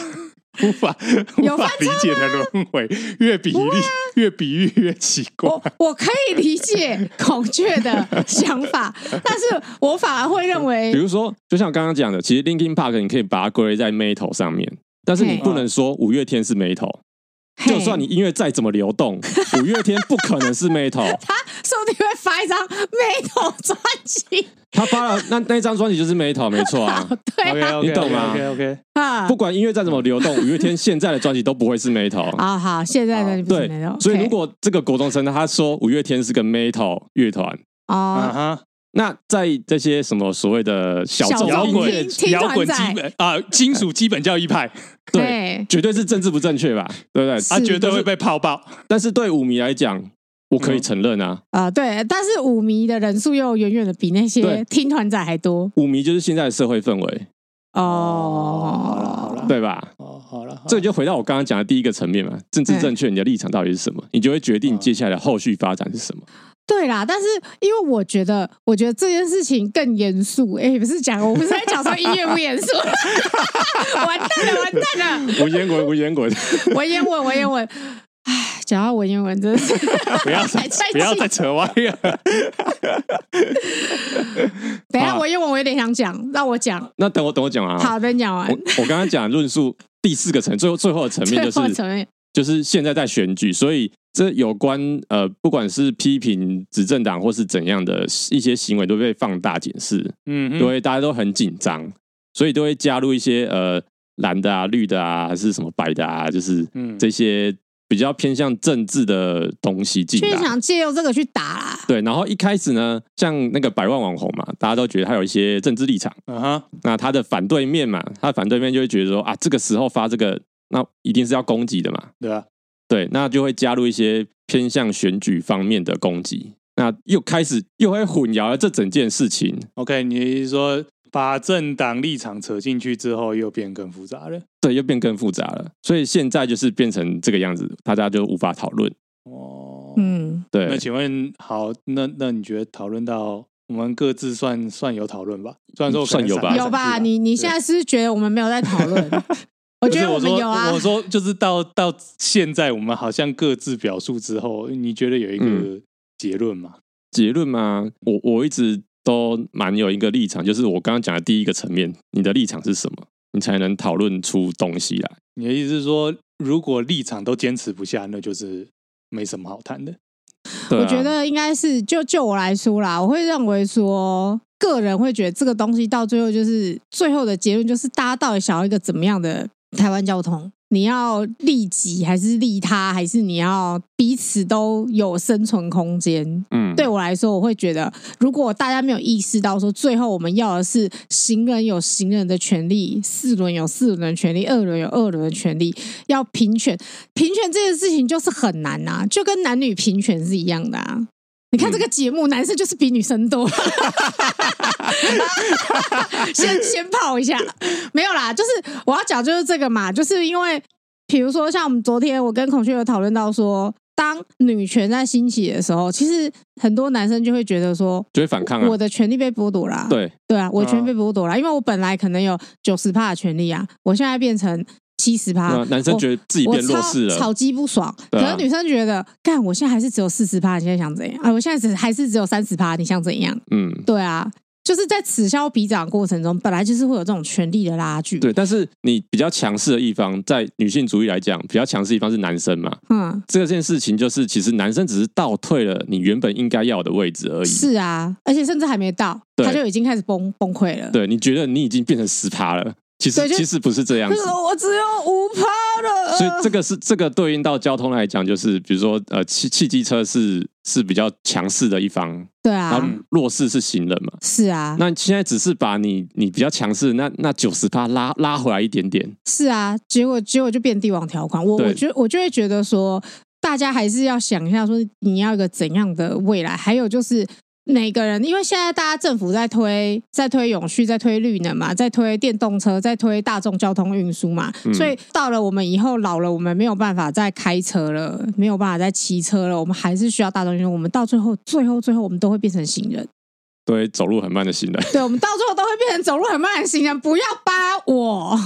无法、无法理解的轮回，越比喻、啊、越比喻越奇怪。我我可以理解孔雀的想法，但是我反而会认为，比如说，就像刚刚讲的，其实 Linkin Park 你可以把它归类在 Metal 上面，但是你不能说五月天是 Metal。就算你音乐再怎么流动，五月天不可能是 Metal。他说不定会发一张 Metal 专辑，他发了那那张专辑就是 Metal，没错啊。对啊，你懂吗？OK OK 啊，不管音乐再怎么流动，五月天现在的专辑都不会是 Metal。啊好，现在的。对，所以如果这个国中生他说五月天是个 Metal 乐团啊。那在这些什么所谓的小众摇滚、摇滚基本啊，金属基本教义派，对，绝对是政治不正确吧？对不对？他绝对会被泡爆。但是对舞迷来讲，我可以承认啊。啊，对，但是舞迷的人数又远远的比那些听团仔还多。舞迷就是现在的社会氛围哦，好了好了，对吧？哦，好了，这就回到我刚刚讲的第一个层面嘛，政治正确，你的立场到底是什么？你就会决定接下来的后续发展是什么。对啦，但是因为我觉得，我觉得这件事情更严肃。哎，不是讲，我不是在讲说音乐不严肃，完蛋了，完蛋了，文言文，文言文，文言文，文言文。哎，讲到文言文，真的是不要再不要再扯歪了。等一下，文言文我有点想讲，让我讲。那等我等我讲完。好，等你讲完。我我刚刚讲论述第四个层，最后最后的层面就是。就是现在在选举，所以这有关呃，不管是批评执政党或是怎样的一些行为，都被放大检视，嗯，因为大家都很紧张，所以都会加入一些呃蓝的啊、绿的啊，还是什么白的啊，就是这些比较偏向政治的东西进来，就想借用这个去打啦。对，然后一开始呢，像那个百万网红嘛，大家都觉得他有一些政治立场，啊哈，那他的反对面嘛，他的反对面就会觉得说啊，这个时候发这个。那一定是要攻击的嘛？对啊，对，那就会加入一些偏向选举方面的攻击，那又开始又会混淆了这整件事情。OK，你是说把政党立场扯进去之后，又变更复杂了？对，又变更复杂了。所以现在就是变成这个样子，大家就无法讨论。哦，嗯，对。那请问，好，那那你觉得讨论到我们各自算算有讨论吧？虽然说算有吧，有吧？你你现在是觉得我们没有在讨论？我觉得我们有啊。我说就是到到现在，我们好像各自表述之后，你觉得有一个结论吗？嗯、结论吗？我我一直都蛮有一个立场，就是我刚刚讲的第一个层面，你的立场是什么，你才能讨论出东西来。你的意思是说，如果立场都坚持不下，那就是没什么好谈的。我觉得应该是就就我来说啦，我会认为说，个人会觉得这个东西到最后就是最后的结论，就是大家到底想要一个怎么样的。台湾交通，你要利己还是利他，还是你要彼此都有生存空间？嗯，对我来说，我会觉得，如果大家没有意识到说，最后我们要的是行人有行人的权利，四轮有四轮的权利，二轮有二轮的权利，要平权，平权这件事情就是很难啊，就跟男女平权是一样的啊。你看这个节目，嗯、男生就是比女生多。先 先泡一下，没有啦，就是我要讲就是这个嘛，就是因为，比如说像我们昨天我跟孔雀有讨论到说，当女权在兴起的时候，其实很多男生就会觉得说，就会反抗啊，我的权利被剥夺啦，对对啊，我的权利被剥夺了，因为我本来可能有九十趴的权利啊，我现在变成。七十趴，男生觉得自己变弱势了，炒鸡不爽。可是女生觉得，干，我现在还是只有四十趴，你现在想怎样？啊，我现在只还是只有三十趴，你想怎样？嗯，对啊，就是在此消彼长过程中，本来就是会有这种权力的拉锯。对，但是你比较强势的一方，在女性主义来讲，比较强势一方是男生嘛。嗯，这件事情就是，其实男生只是倒退了你原本应该要的位置而已。是啊，而且甚至还没到，他就已经开始崩崩溃了。对，你觉得你已经变成十趴了。其实其实不是这样子，我只有五趴了。所以这个是这个对应到交通来讲，就是比如说呃，汽汽机车是是比较强势的一方，对啊，然后弱势是行人嘛，是啊。那现在只是把你你比较强势，那那九十趴拉拉回来一点点，是啊。结果结果就变帝王条款，我我觉我就会觉得说，大家还是要想一下，说你要一个怎样的未来，还有就是。每个人，因为现在大家政府在推，在推永续，在推绿能嘛，在推电动车，在推大众交通运输嘛，嗯、所以到了我们以后老了，我们没有办法再开车了，没有办法再骑车了，我们还是需要大众运输。我们到最后，最后，最后，我们都会变成行人，对，走路很慢的行人。对，我们到最后都会变成走路很慢的行人。不要扒我，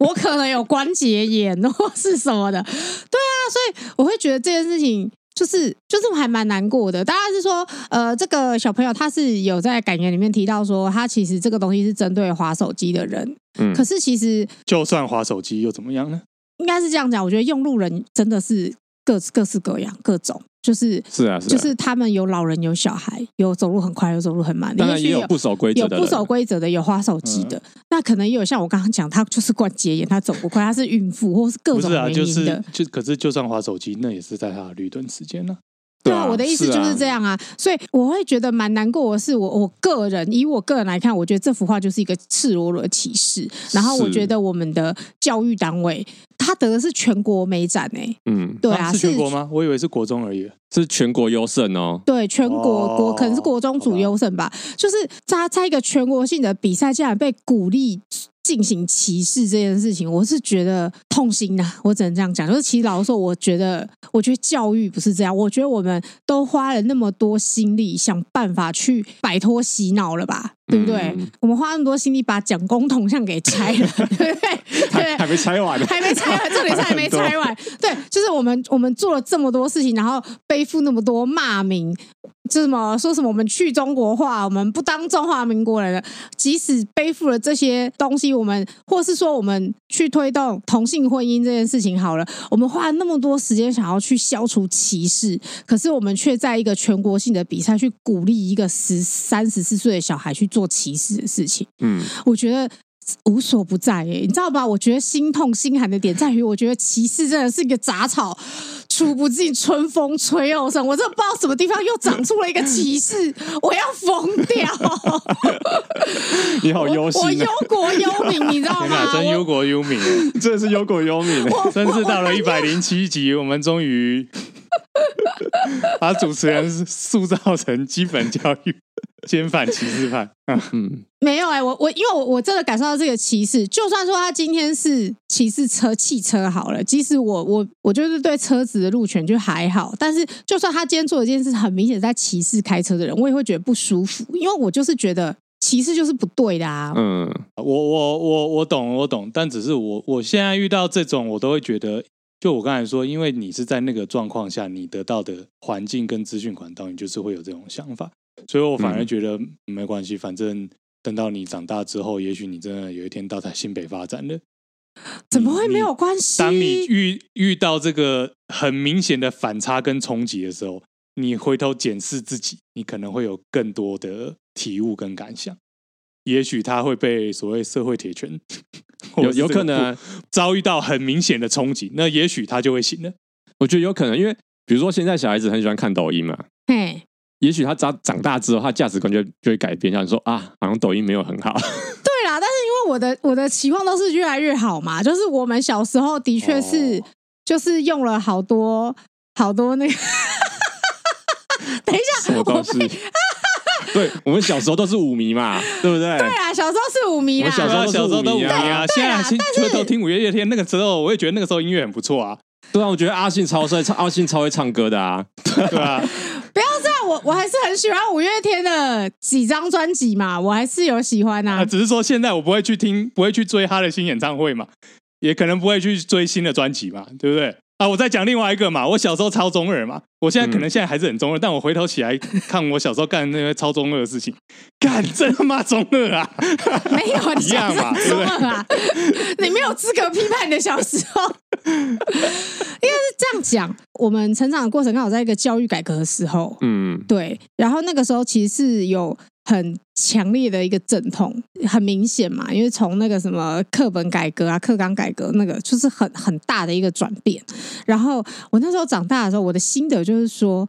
我可能有关节炎或是什么的。对啊，所以我会觉得这件事情。就是就是还蛮难过的，当然是说，呃，这个小朋友他是有在感言里面提到说，他其实这个东西是针对滑手机的人，嗯，可是其实就算滑手机又怎么样呢？应该是这样讲，我觉得用路人真的是各各式各样各种。就是是啊，是啊，就是他们有老人，有小孩，有走路很快，有走路很慢，当然也有不守规则的，有不守规则的，有滑手机的，嗯、那可能也有像我刚刚讲，他就是关节炎，他走不快，他是孕妇，或是各种原因的。啊，就是就可是就算滑手机，那也是在他的绿灯时间呢、啊。对啊，我的意思就是这样啊，啊所以我会觉得蛮难过的是我，我我个人以我个人来看，我觉得这幅画就是一个赤裸裸的歧视。然后我觉得我们的教育单位，他得的是全国美展诶、欸，嗯，对啊，啊，是全国吗？我以为是国中而已，是全国优胜哦。对，全国国、哦、可能是国中组优胜吧，吧就是他在一个全国性的比赛，竟然被鼓励。进行歧视这件事情，我是觉得痛心呐。我只能这样讲，就是其实老实说，我觉得，我觉得教育不是这样。我觉得我们都花了那么多心力，想办法去摆脱洗脑了吧。对不对？嗯、我们花那么多心力把蒋公铜像给拆了，对不对？对，还没拆完，还没拆完，这里是还没 拆完。对，就是我们我们做了这么多事情，然后背负那么多骂名，就什么说什么我们去中国化，我们不当中华民国人了。即使背负了这些东西，我们或是说我们去推动同性婚姻这件事情好了，我们花了那么多时间想要去消除歧视，可是我们却在一个全国性的比赛去鼓励一个十三十四岁的小孩去做歧视的事情，嗯，我觉得无所不在耶，你知道吧？我觉得心痛心寒的点在于，我觉得歧视真的是一个杂草，出不尽春风吹又生。我真的不知道什么地方又长出了一个歧视，我要疯掉！你好忧心，我忧国忧民，你知道吗？真忧国忧民，真的是忧国忧民。甚至到了一百零七集，我们终于把主持人塑造成基本教育。兼反歧视派，嗯，没有哎、欸，我我因为我我真的感受到这个歧视，就算说他今天是歧视车汽车好了，即使我我我就是对车子的路权就还好，但是就算他今天做一件事很明显在歧视开车的人，我也会觉得不舒服，因为我就是觉得歧视就是不对的啊。嗯，我我我我懂我懂，但只是我我现在遇到这种，我都会觉得，就我刚才说，因为你是在那个状况下，你得到的环境跟资讯管道，你就是会有这种想法。所以我反而觉得没关系，反正等到你长大之后，也许你真的有一天到在新北发展了，怎么会没有关系？当你遇遇到这个很明显的反差跟冲击的时候，你回头检视自己，你可能会有更多的体悟跟感想。也许他会被所谓社会铁拳，有有可能遭遇到很明显的冲击，那也许他就会醒了。我觉得有可能，因为比如说现在小孩子很喜欢看抖音嘛，嘿。也许他长长大之后，他价值观就就会改变，像说啊，好像抖音没有很好。对啦，但是因为我的我的期望都是越来越好嘛，就是我们小时候的确是，哦、就是用了好多好多那个。等一下，什么东西？对，我们小时候都是五迷嘛，对不对？对啊，小时候是五迷啊，小时候小时候都五迷啊。现在听回头听五月天那个时候，我也觉得那个时候音乐很不错啊。对啊，我觉得阿信超帅，唱阿信超会唱歌的啊。对啊。我我还是很喜欢五月天的几张专辑嘛，我还是有喜欢啊，只是说现在我不会去听，不会去追他的新演唱会嘛，也可能不会去追新的专辑嘛，对不对？啊，我再讲另外一个嘛。我小时候超中二嘛，我现在可能现在还是很中二，嗯、但我回头起来看我小时候干的那些超中二的事情，干真他妈中二啊！没有，你一样嘛，中二啊！你没有资格批判你的小时候，应该是这样讲。我们成长的过程刚好在一个教育改革的时候，嗯，对。然后那个时候其实是有。很强烈的一个阵痛，很明显嘛，因为从那个什么课本改革啊、课纲改革，那个就是很很大的一个转变。然后我那时候长大的时候，我的心得就是说，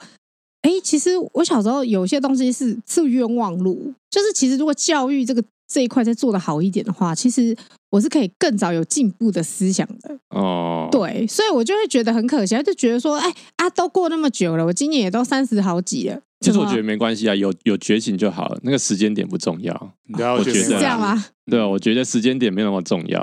哎，其实我小时候有些东西是是冤枉路，就是其实如果教育这个这一块再做的好一点的话，其实我是可以更早有进步的思想的。哦，对，所以我就会觉得很可惜，就觉得说，哎啊，都过那么久了，我今年也都三十好几了。其实我觉得没关系啊，有有觉醒就好了，那个时间点不重要。我觉得是这样吗？对啊，我觉得时间点没那么重要。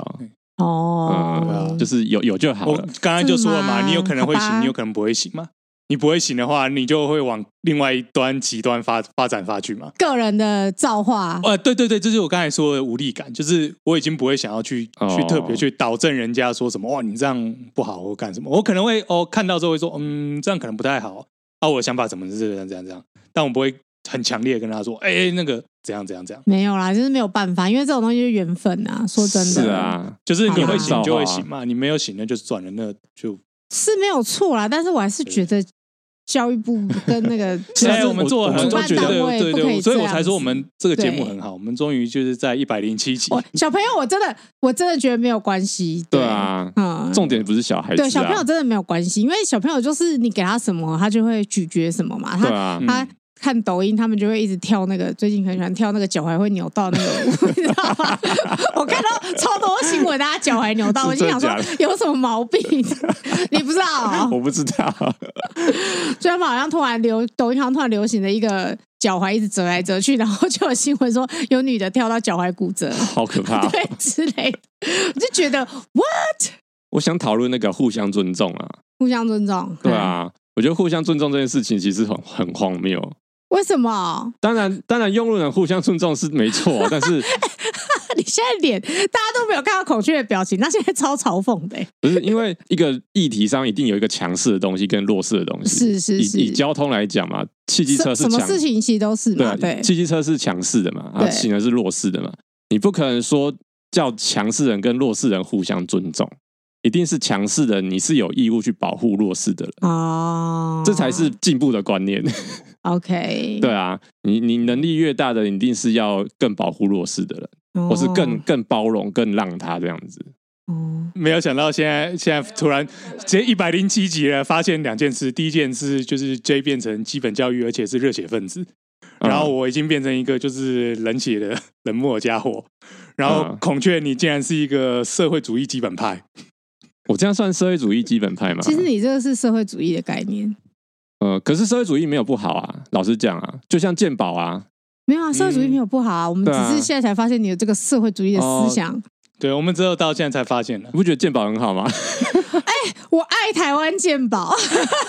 哦，嗯，就是有有就好了。我刚才就说了嘛，你有可能会醒，你有可能不会醒嘛。你不会醒的话，你就会往另外一端极端发发展发去嘛。个人的造化。呃，对对对，这就是我刚才说的无力感，就是我已经不会想要去去特别去导正人家说什么哇，你这样不好或干什么。我可能会哦看到之后会说，嗯，这样可能不太好。啊，我的想法怎么是这样这样这样，但我不会很强烈的跟他说，哎、欸，那个怎样怎样怎样。没有啦，就是没有办法，因为这种东西是缘分啊。说真的，是啊，就是你会醒就会醒嘛，你没有醒那就转了，那就是没有错啦。但是我还是觉得。教育部跟那个，现在我们做了很多觉得对对，所以我才说我们这个节目很好。我们终于就是在一百零七集。小朋友，我真的我真的觉得没有关系。对啊，嗯，重点不是小孩子。对，小朋友真的没有关系，因为小朋友就是你给他什么，他就会咀嚼什么嘛。他他。看抖音，他们就会一直跳那个，最近很喜欢跳那个脚踝会扭到那个舞，你知道吗？我看到超多新闻，大家脚踝扭到，我就想说有什么毛病？你不知道啊？我不知道。所以他们好像突然流抖音上突然流行的一个脚踝一直折来折去，然后就有新闻说有女的跳到脚踝骨折，好可怕，对之类的。我就觉得 what？我想讨论那个互相尊重啊，互相尊重。对啊，我觉得互相尊重这件事情其实很很荒谬。为什么？当然，当然，用路人互相尊重是没错，但是 你现在脸大家都没有看到孔雀的表情，那现在超嘲讽的。不是因为一个议题上一定有一个强势的东西跟弱势的东西，是是是。以，以交通来讲嘛，汽机车是强什么事情其实都是嘛，对，汽机车是强势的嘛，啊，行人是弱势的嘛，你不可能说叫强势人跟弱势人互相尊重，一定是强势的，你是有义务去保护弱势的人哦，这才是进步的观念。OK，对啊，你你能力越大的，一定是要更保护弱势的人，哦、或是更更包容、更让他这样子。哦，没有想到现在现在突然直接一百零七集了，发现两件事。第一件事就是 J 变成基本教育，而且是热血分子，然后我已经变成一个就是冷血的 冷漠的家伙。然后孔雀，你竟然是一个社会主义基本派。我这样算社会主义基本派吗？其实你这个是社会主义的概念。呃，可是社会主义没有不好啊，老实讲啊，就像鉴宝啊，没有啊，社会主义没有不好啊，嗯、我们只是现在才发现你有这个社会主义的思想。哦、对，我们只有到现在才发现了，你不觉得鉴宝很好吗？哎、欸，我爱台湾鉴宝。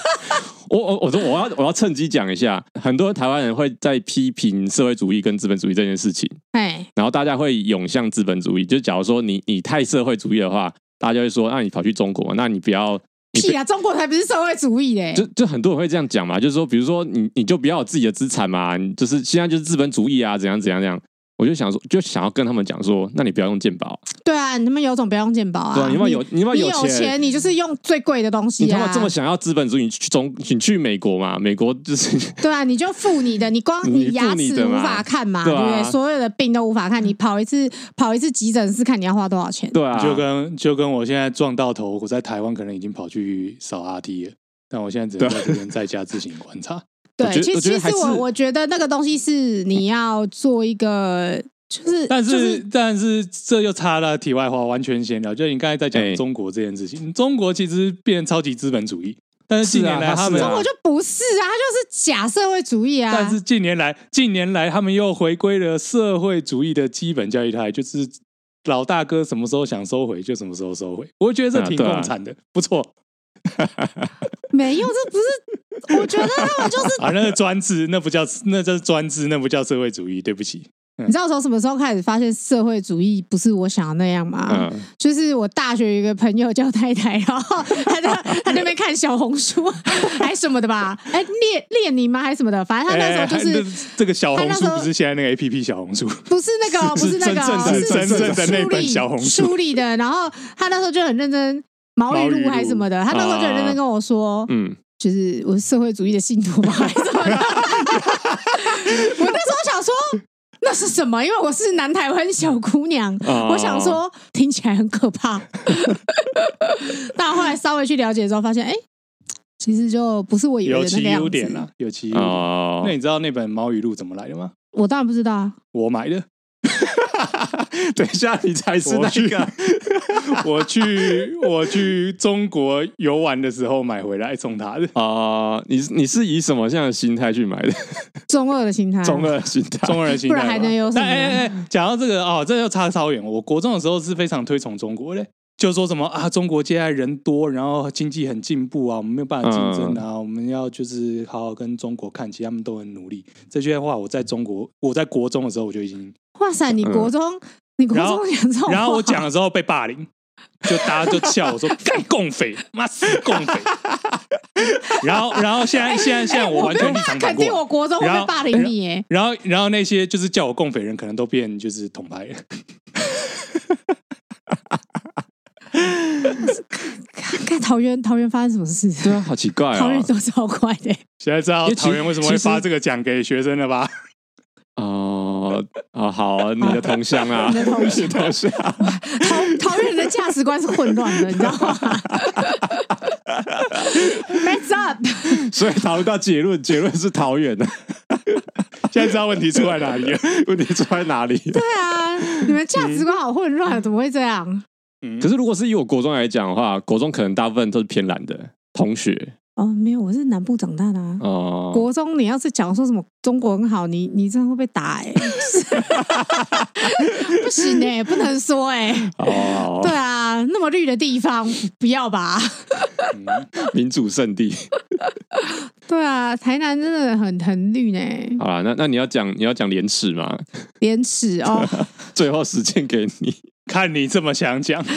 我我我说我要我要趁机讲一下，很多台湾人会在批评社会主义跟资本主义这件事情，哎，然后大家会涌向资本主义，就假如说你你太社会主义的话，大家就会说，那你跑去中国，那你不要。屁啊！中国才不是社会主义嘞！就就很多人会这样讲嘛，就是说，比如说你你就不要有自己的资产嘛，你就是现在就是资本主义啊，怎样怎样怎样。我就想说，就想要跟他们讲说，那你不要用健保。对啊，你们有种不要用健保啊！对啊，你们有你们有钱，你有钱，你就是用最贵的东西啊！你他妈这么想要资本主义，你去中你去美国嘛？美国就是 对啊，你就付你的，你光你牙齿无法看嘛，对不对？所有的病都无法看，你跑一次跑一次急诊室看你要花多少钱？对啊，就跟就跟我现在撞到头，我在台湾可能已经跑去扫 RT 了，但我现在只能在这边在家自行观察。对，其实其实我我觉得那个东西是你要做一个。就是，但是，就是、但是这又插了题外话，完全闲聊。就你刚才在讲中国这件事情，欸、中国其实变超级资本主义，但是近年来他们、啊啊、中国就不是啊，他就是假社会主义啊。但是近年来，近年来他们又回归了社会主义的基本教育态，就是老大哥什么时候想收回就什么时候收回。我觉得这挺共产的，不错。没有，这不是，我觉得他们就是啊，那个专制，那不叫，那叫专制，那不叫社会主义。对不起。你知道从什么时候开始发现社会主义不是我想的那样吗？嗯、就是我大学有一个朋友叫太太，然后他在 他那边看小红书 还是什么的吧？哎，列列宁吗？还是什么的？反正他那时候就是、欸、这个小红书，不是现在那个 A P P 小红书，不是那个，不是那个，是真正的那本小红书书里的。然后他那时候就很认真，毛语录还是什么的，他那时候就很认真跟我说，嗯，就是我是社会主义的信徒吧，还是什么的。我那时候想说。那是什么？因为我是南台湾小姑娘，哦、我想说听起来很可怕，但后来稍微去了解之后，发现哎、欸，其实就不是我以为的那个样子。有其优点啦，有其优点。哦、那你知道那本毛语录怎么来的吗？我当然不知道啊，我买的。等一下，你才是那个。我去，我去中国游玩的时候买回来送他的啊、呃！你你是以什么样的心态去买的？中二的心态，中二的心态，中二的心态，不然还能有什么？哎哎哎，讲到这个哦，这要差超远。我国中的时候是非常推崇中国的，就说什么啊，中国现在人多，然后经济很进步啊，我们没有办法竞争啊，嗯、我们要就是好好跟中国看齐，他们都很努力。这句话我在中国，我在国中的时候我就已经。哇塞，你国中，嗯、你国中讲这种，然后我讲的时候被霸凌。就大家就笑我说 干共匪，妈死共匪。然后，然后现在，现在，现在我完全立场反过。肯定我国中会霸凌你耶。然后，然后那些就是叫我共匪人，可能都变就是同派了。看桃园，桃园发生什么事？对啊，好奇怪啊！桃园都超怪的。现在知道桃园为什么会发这个奖给学生了吧？哦，啊，好，你的同乡啊，你的同乡，同乡，桃桃园人的价值观是混乱的，你知道吗？Mess up。所以讨论到结论，结论是桃园的。现在知道问题出在哪里了？问题出在哪里？对啊，你们价值观好混乱，怎么会这样？嗯，可是如果是以我国中来讲的话，国中可能大部分都是偏蓝的同学。哦，没有，我是南部长大的啊。哦，国中你要是讲说什么中国很好，你你真的会被打哎、欸，不行哎、欸，不能说哎、欸。哦，对啊，那么绿的地方不要吧？民主圣地。对啊，台南真的很很绿呢、欸。好啦，那那你要讲你要讲廉耻吗？廉耻哦，最后时间给你，看你这么想讲，就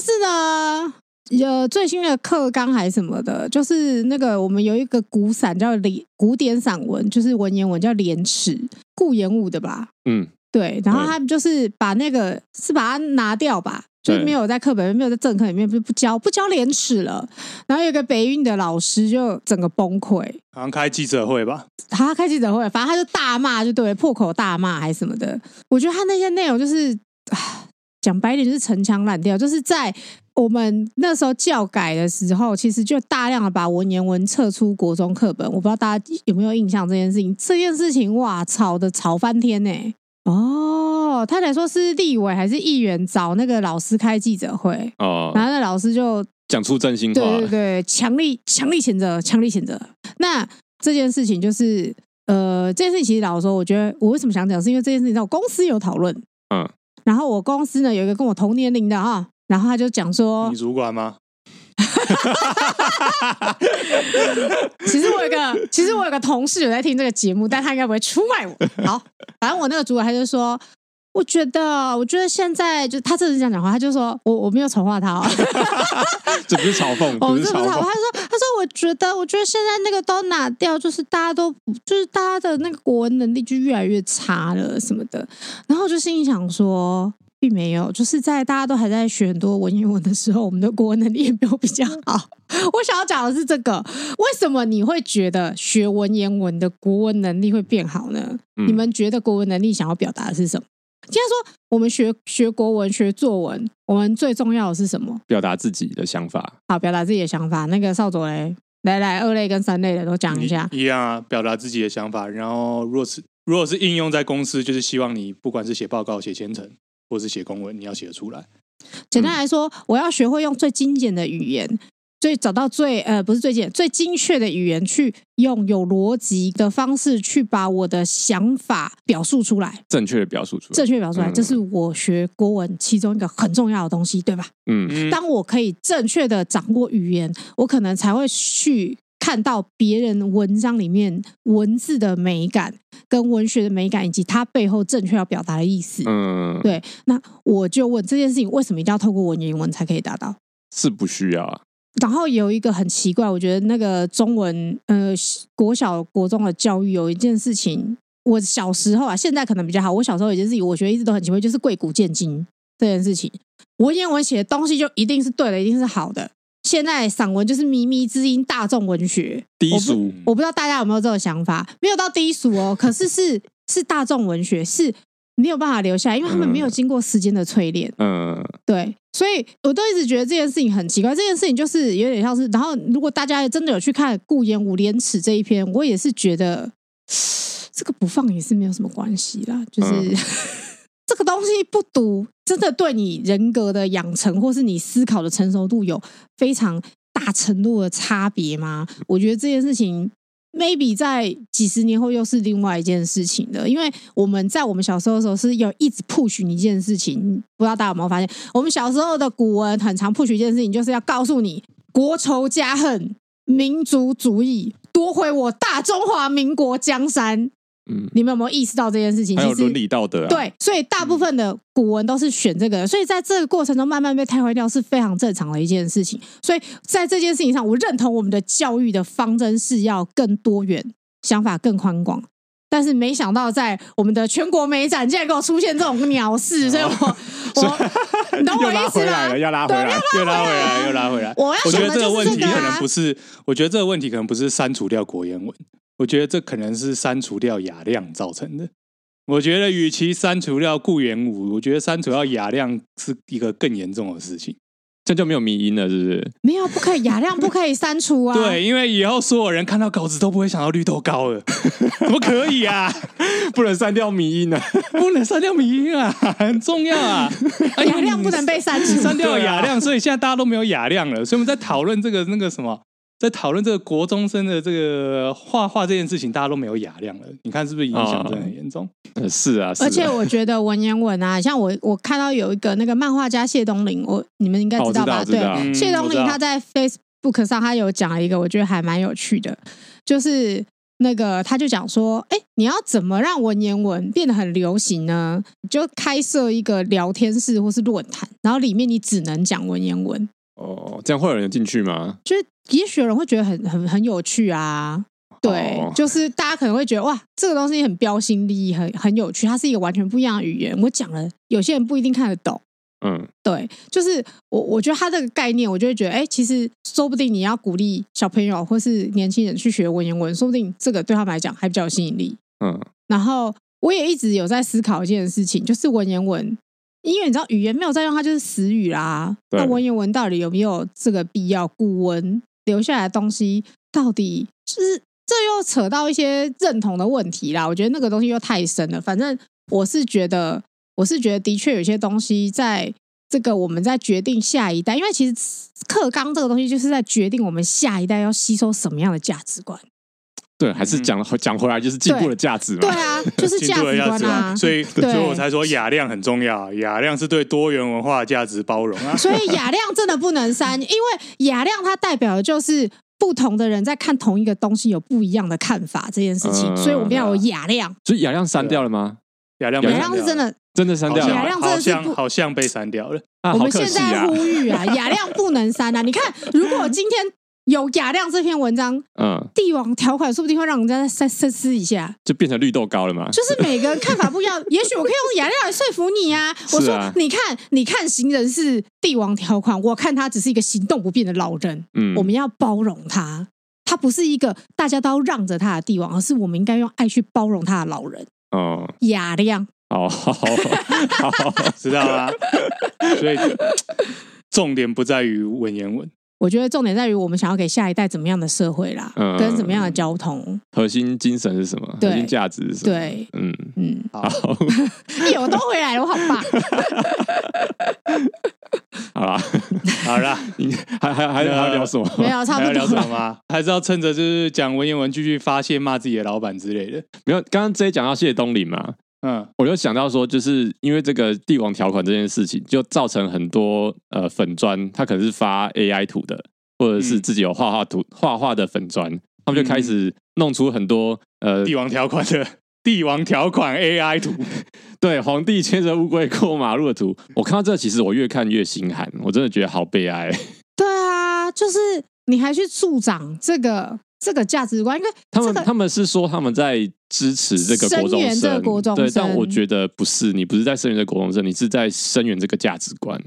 是呢。有最新的课纲还是什么的，就是那个我们有一个古散叫连古典散文，就是文言文叫廉耻，顾炎武的吧？嗯，对。然后他们就是把那个对是把它拿掉吧，就是没有在课本，没有在正课里面，不不教不教廉耻了。然后有一个北运的老师就整个崩溃，好像开记者会吧？他开记者会，反正他就大骂，就对，破口大骂还是什么的。我觉得他那些内容就是啊，讲白点就是陈腔滥调，就是在。我们那时候教改的时候，其实就大量的把文言文撤出国中课本。我不知道大家有没有印象这件事情？这件事情哇，吵的吵翻天呢！哦，他才说是立委还是议员找那个老师开记者会哦，然后那老师就讲出真心话，对对对，强力强力谴责，强力谴责。那这件事情就是呃，这件事情其实老实说，我觉得我为什么想讲，是因为这件事情在我公司有讨论，嗯，然后我公司呢有一个跟我同年龄的啊。然后他就讲说：“你主管吗？” 其实我有一个，其实我有个同事有在听这个节目，但他应该不会出卖我。好，反正我那个主管他就说：“我觉得，我觉得现在就他这是这样讲话，他就说我我没有丑化他哦，这不是嘲讽，不是嘲讽。他说他说我觉得，我觉得现在那个都拿掉，就是大家都就是大家的那个国文能力就越来越差了什么的。然后我就心里想说。”并没有，就是在大家都还在学很多文言文的时候，我们的国文能力也没有比较好。我想要讲的是这个，为什么你会觉得学文言文的国文能力会变好呢？嗯、你们觉得国文能力想要表达的是什么？既然说我们学学国文、学作文，我们最重要的是什么？表达自己的想法。好，表达自己的想法。那个少佐嘞，来来，二类跟三类的都讲一下。一样啊，表达自己的想法。然后，若是如果是应用在公司，就是希望你不管是写报告、写前程。或是写公文，你要写得出来。简单来说，嗯、我要学会用最精简的语言，最找到最呃不是最简最精确的语言，去用有逻辑的方式去把我的想法表述出来，正确的表述出来，正确表述出来，嗯、这是我学国文其中一个很重要的东西，对吧？嗯，当我可以正确的掌握语言，我可能才会去。看到别人文章里面文字的美感、跟文学的美感，以及它背后正确要表达的意思。嗯，对。那我就问这件事情，为什么一定要透过文言文才可以达到？是不需要啊。然后有一个很奇怪，我觉得那个中文呃国小国中的教育有一件事情，我小时候啊，现在可能比较好。我小时候有一件事情，我觉得一直都很奇怪，就是贵古贱今这件事情。文言文写的东西就一定是对的，一定是好的。现在散文就是靡靡之音，大众文学低俗。我不知道大家有没有这个想法，没有到低俗哦，可是是是大众文学是。没有办法留下来，因为他们没有经过时间的淬炼。嗯，对，所以我都一直觉得这件事情很奇怪。这件事情就是有点像是，然后如果大家真的有去看顾炎武《廉耻》这一篇，我也是觉得 这个不放也是没有什么关系啦。就是、嗯、这个东西不读，真的对你人格的养成或是你思考的成熟度有非常大程度的差别吗？我觉得这件事情。maybe 在几十年后又是另外一件事情的，因为我们在我们小时候的时候是有一直 push 一件事情，不知道大家有没有发现，我们小时候的古文很常 push 一件事情，就是要告诉你国仇家恨、民族主义，夺回我大中华民国江山。嗯，你们有没有意识到这件事情？还有伦理道德啊。对，所以大部分的古文都是选这个，所以在这个过程中慢慢被汰换掉是非常正常的一件事情。所以在这件事情上，我认同我们的教育的方针是要更多元，想法更宽广。但是没想到在我们的全国美展竟然给我出现这种鸟事，所以我 我你懂我意思吗？要拉回来，又拉回来，又拉回来。我要我觉得这个问题可能不是，我觉得这个问题可能不是删除掉国言文。我觉得这可能是删除掉雅亮造成的。我觉得与其删除掉顾炎武，我觉得删除掉雅亮是一个更严重的事情。这就没有迷音了，是不是？没有，不可以，雅量不可以删除啊。对，因为以后所有人看到稿子都不会想到绿豆糕了。怎么可以啊？不能删掉迷因啊！不能删掉迷音啊，很重要啊。雅量不能被删除，删掉雅量，所以现在大家都没有雅量了。所以我们在讨论这个那个什么。在讨论这个国中生的这个画画这件事情，大家都没有雅量了。你看是不是影响真的很严重？哦、是啊，是啊。而且我觉得文言文啊，像我我看到有一个那个漫画家谢东林，我你们应该知道吧？哦、知道对，嗯、谢东林他在 Facebook 上他有讲了一个，我觉得还蛮有趣的，就是那个他就讲说，哎，你要怎么让文言文变得很流行呢？你就开设一个聊天室或是论坛，然后里面你只能讲文言文。哦，这样会有人进去吗？就是也许有人会觉得很很很有趣啊，对，哦、就是大家可能会觉得哇，这个东西很标新立异，很很有趣，它是一个完全不一样的语言。我讲了，有些人不一定看得懂，嗯，对，就是我我觉得它这个概念，我就会觉得，哎，其实说不定你要鼓励小朋友或是年轻人去学文言文，说不定这个对他们来讲还比较有吸引力，嗯。然后我也一直有在思考一件事情，就是文言文。因为你知道语言没有在用，它就是死语啦。那文言文到底有没有这个必要？古文留下来的东西到底是这又扯到一些认同的问题啦。我觉得那个东西又太深了。反正我是觉得，我是觉得的确有些东西在这个我们在决定下一代，因为其实课纲这个东西就是在决定我们下一代要吸收什么样的价值观。对，还是讲讲回来就是进步的价值嘛。对啊，就是价值观啊。所以，所以我才说雅量很重要。雅量是对多元文化价值包容啊。所以雅量真的不能删，因为雅量它代表的就是不同的人在看同一个东西有不一样的看法这件事情。所以我们要有雅量。所以雅量删掉了吗？雅量，雅量是真的，真的删掉了。雅量真的是好像被删掉了。我们现在呼吁啊，雅量不能删啊！你看，如果今天。有雅量这篇文章，嗯，帝王条款说不定会让人家再深思一下，就变成绿豆糕了嘛。就是每个人看法不一样，也许我可以用雅量来说服你啊。我说，啊、你看，你看行人是帝王条款，我看他只是一个行动不便的老人。嗯，我们要包容他，他不是一个大家都要让着他的帝王，而是我们应该用爱去包容他的老人。哦，雅量，哦好好，知道啦。所以重点不在于文言文。我觉得重点在于我们想要给下一代怎么样的社会啦，嗯、跟怎么样的交通。核心精神是什么？核心价值是什么？对，嗯嗯，好，我都回来了，我好棒。好啦，好啦，你还还还要聊什么？没有，差不多。聊什么吗？还是要趁着就是讲文言文继续发泄骂自己的老板之类的？没有，刚刚直接讲到谢东林嘛。嗯，我就想到说，就是因为这个帝王条款这件事情，就造成很多呃粉砖，他可能是发 AI 图的，或者是自己有画画图、画画的粉砖，他们就开始弄出很多呃帝王条款的帝王条款 AI 图，对，皇帝牵着乌龟过马路的图。我看到这，其实我越看越心寒，我真的觉得好悲哀。对啊，就是你还去助长这个这个价值观，因为、这个、他们他们是说他们在支持这个国中生，这个国中生对，但我觉得不是，你不是在声援这个国中生，你是在声援这个价值观。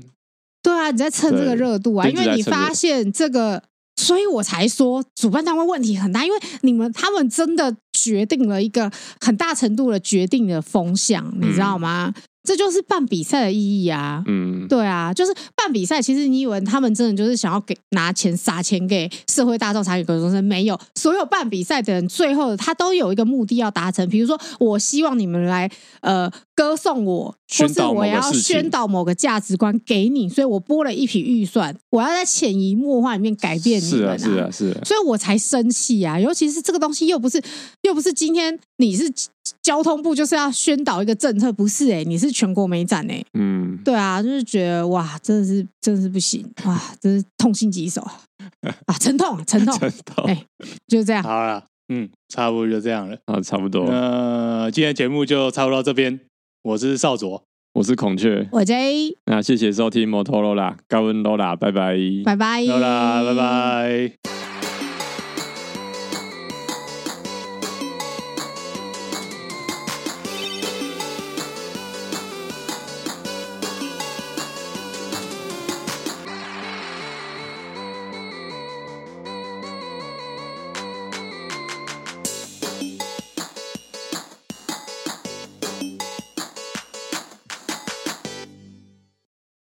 对啊，你在蹭这个热度啊，因为你发现这个，所以我才说主办单位问题很大，因为你们他们真的决定了一个很大程度的决定的风向，你知道吗？嗯这就是办比赛的意义啊！嗯，对啊，就是办比赛。其实你以为他们真的就是想要给拿钱撒钱给社会大众，撒给国中生？没有，所有办比赛的人，最后他都有一个目的要达成。比如说，我希望你们来呃歌颂我，或是我要宣导某个价值观给你，所以我拨了一笔预算，我要在潜移默化里面改变你们啊！是啊，是啊，是啊，所以我才生气啊！尤其是这个东西又不是又不是今天你是。交通部就是要宣导一个政策，不是哎、欸，你是全国美展呢、欸，嗯，对啊，就是觉得哇，真的是真的是不行，哇，真是痛心疾首。啊，沉痛沉痛，沉痛，哎、欸，就是这样，好了，嗯，差不多就这样了，啊，差不多，那今天节目就差不多到这边，我是少佐，我是孔雀，我 J，那谢谢收听摩托罗拉，高温罗拉，拜拜，拜拜，罗拉，拜拜。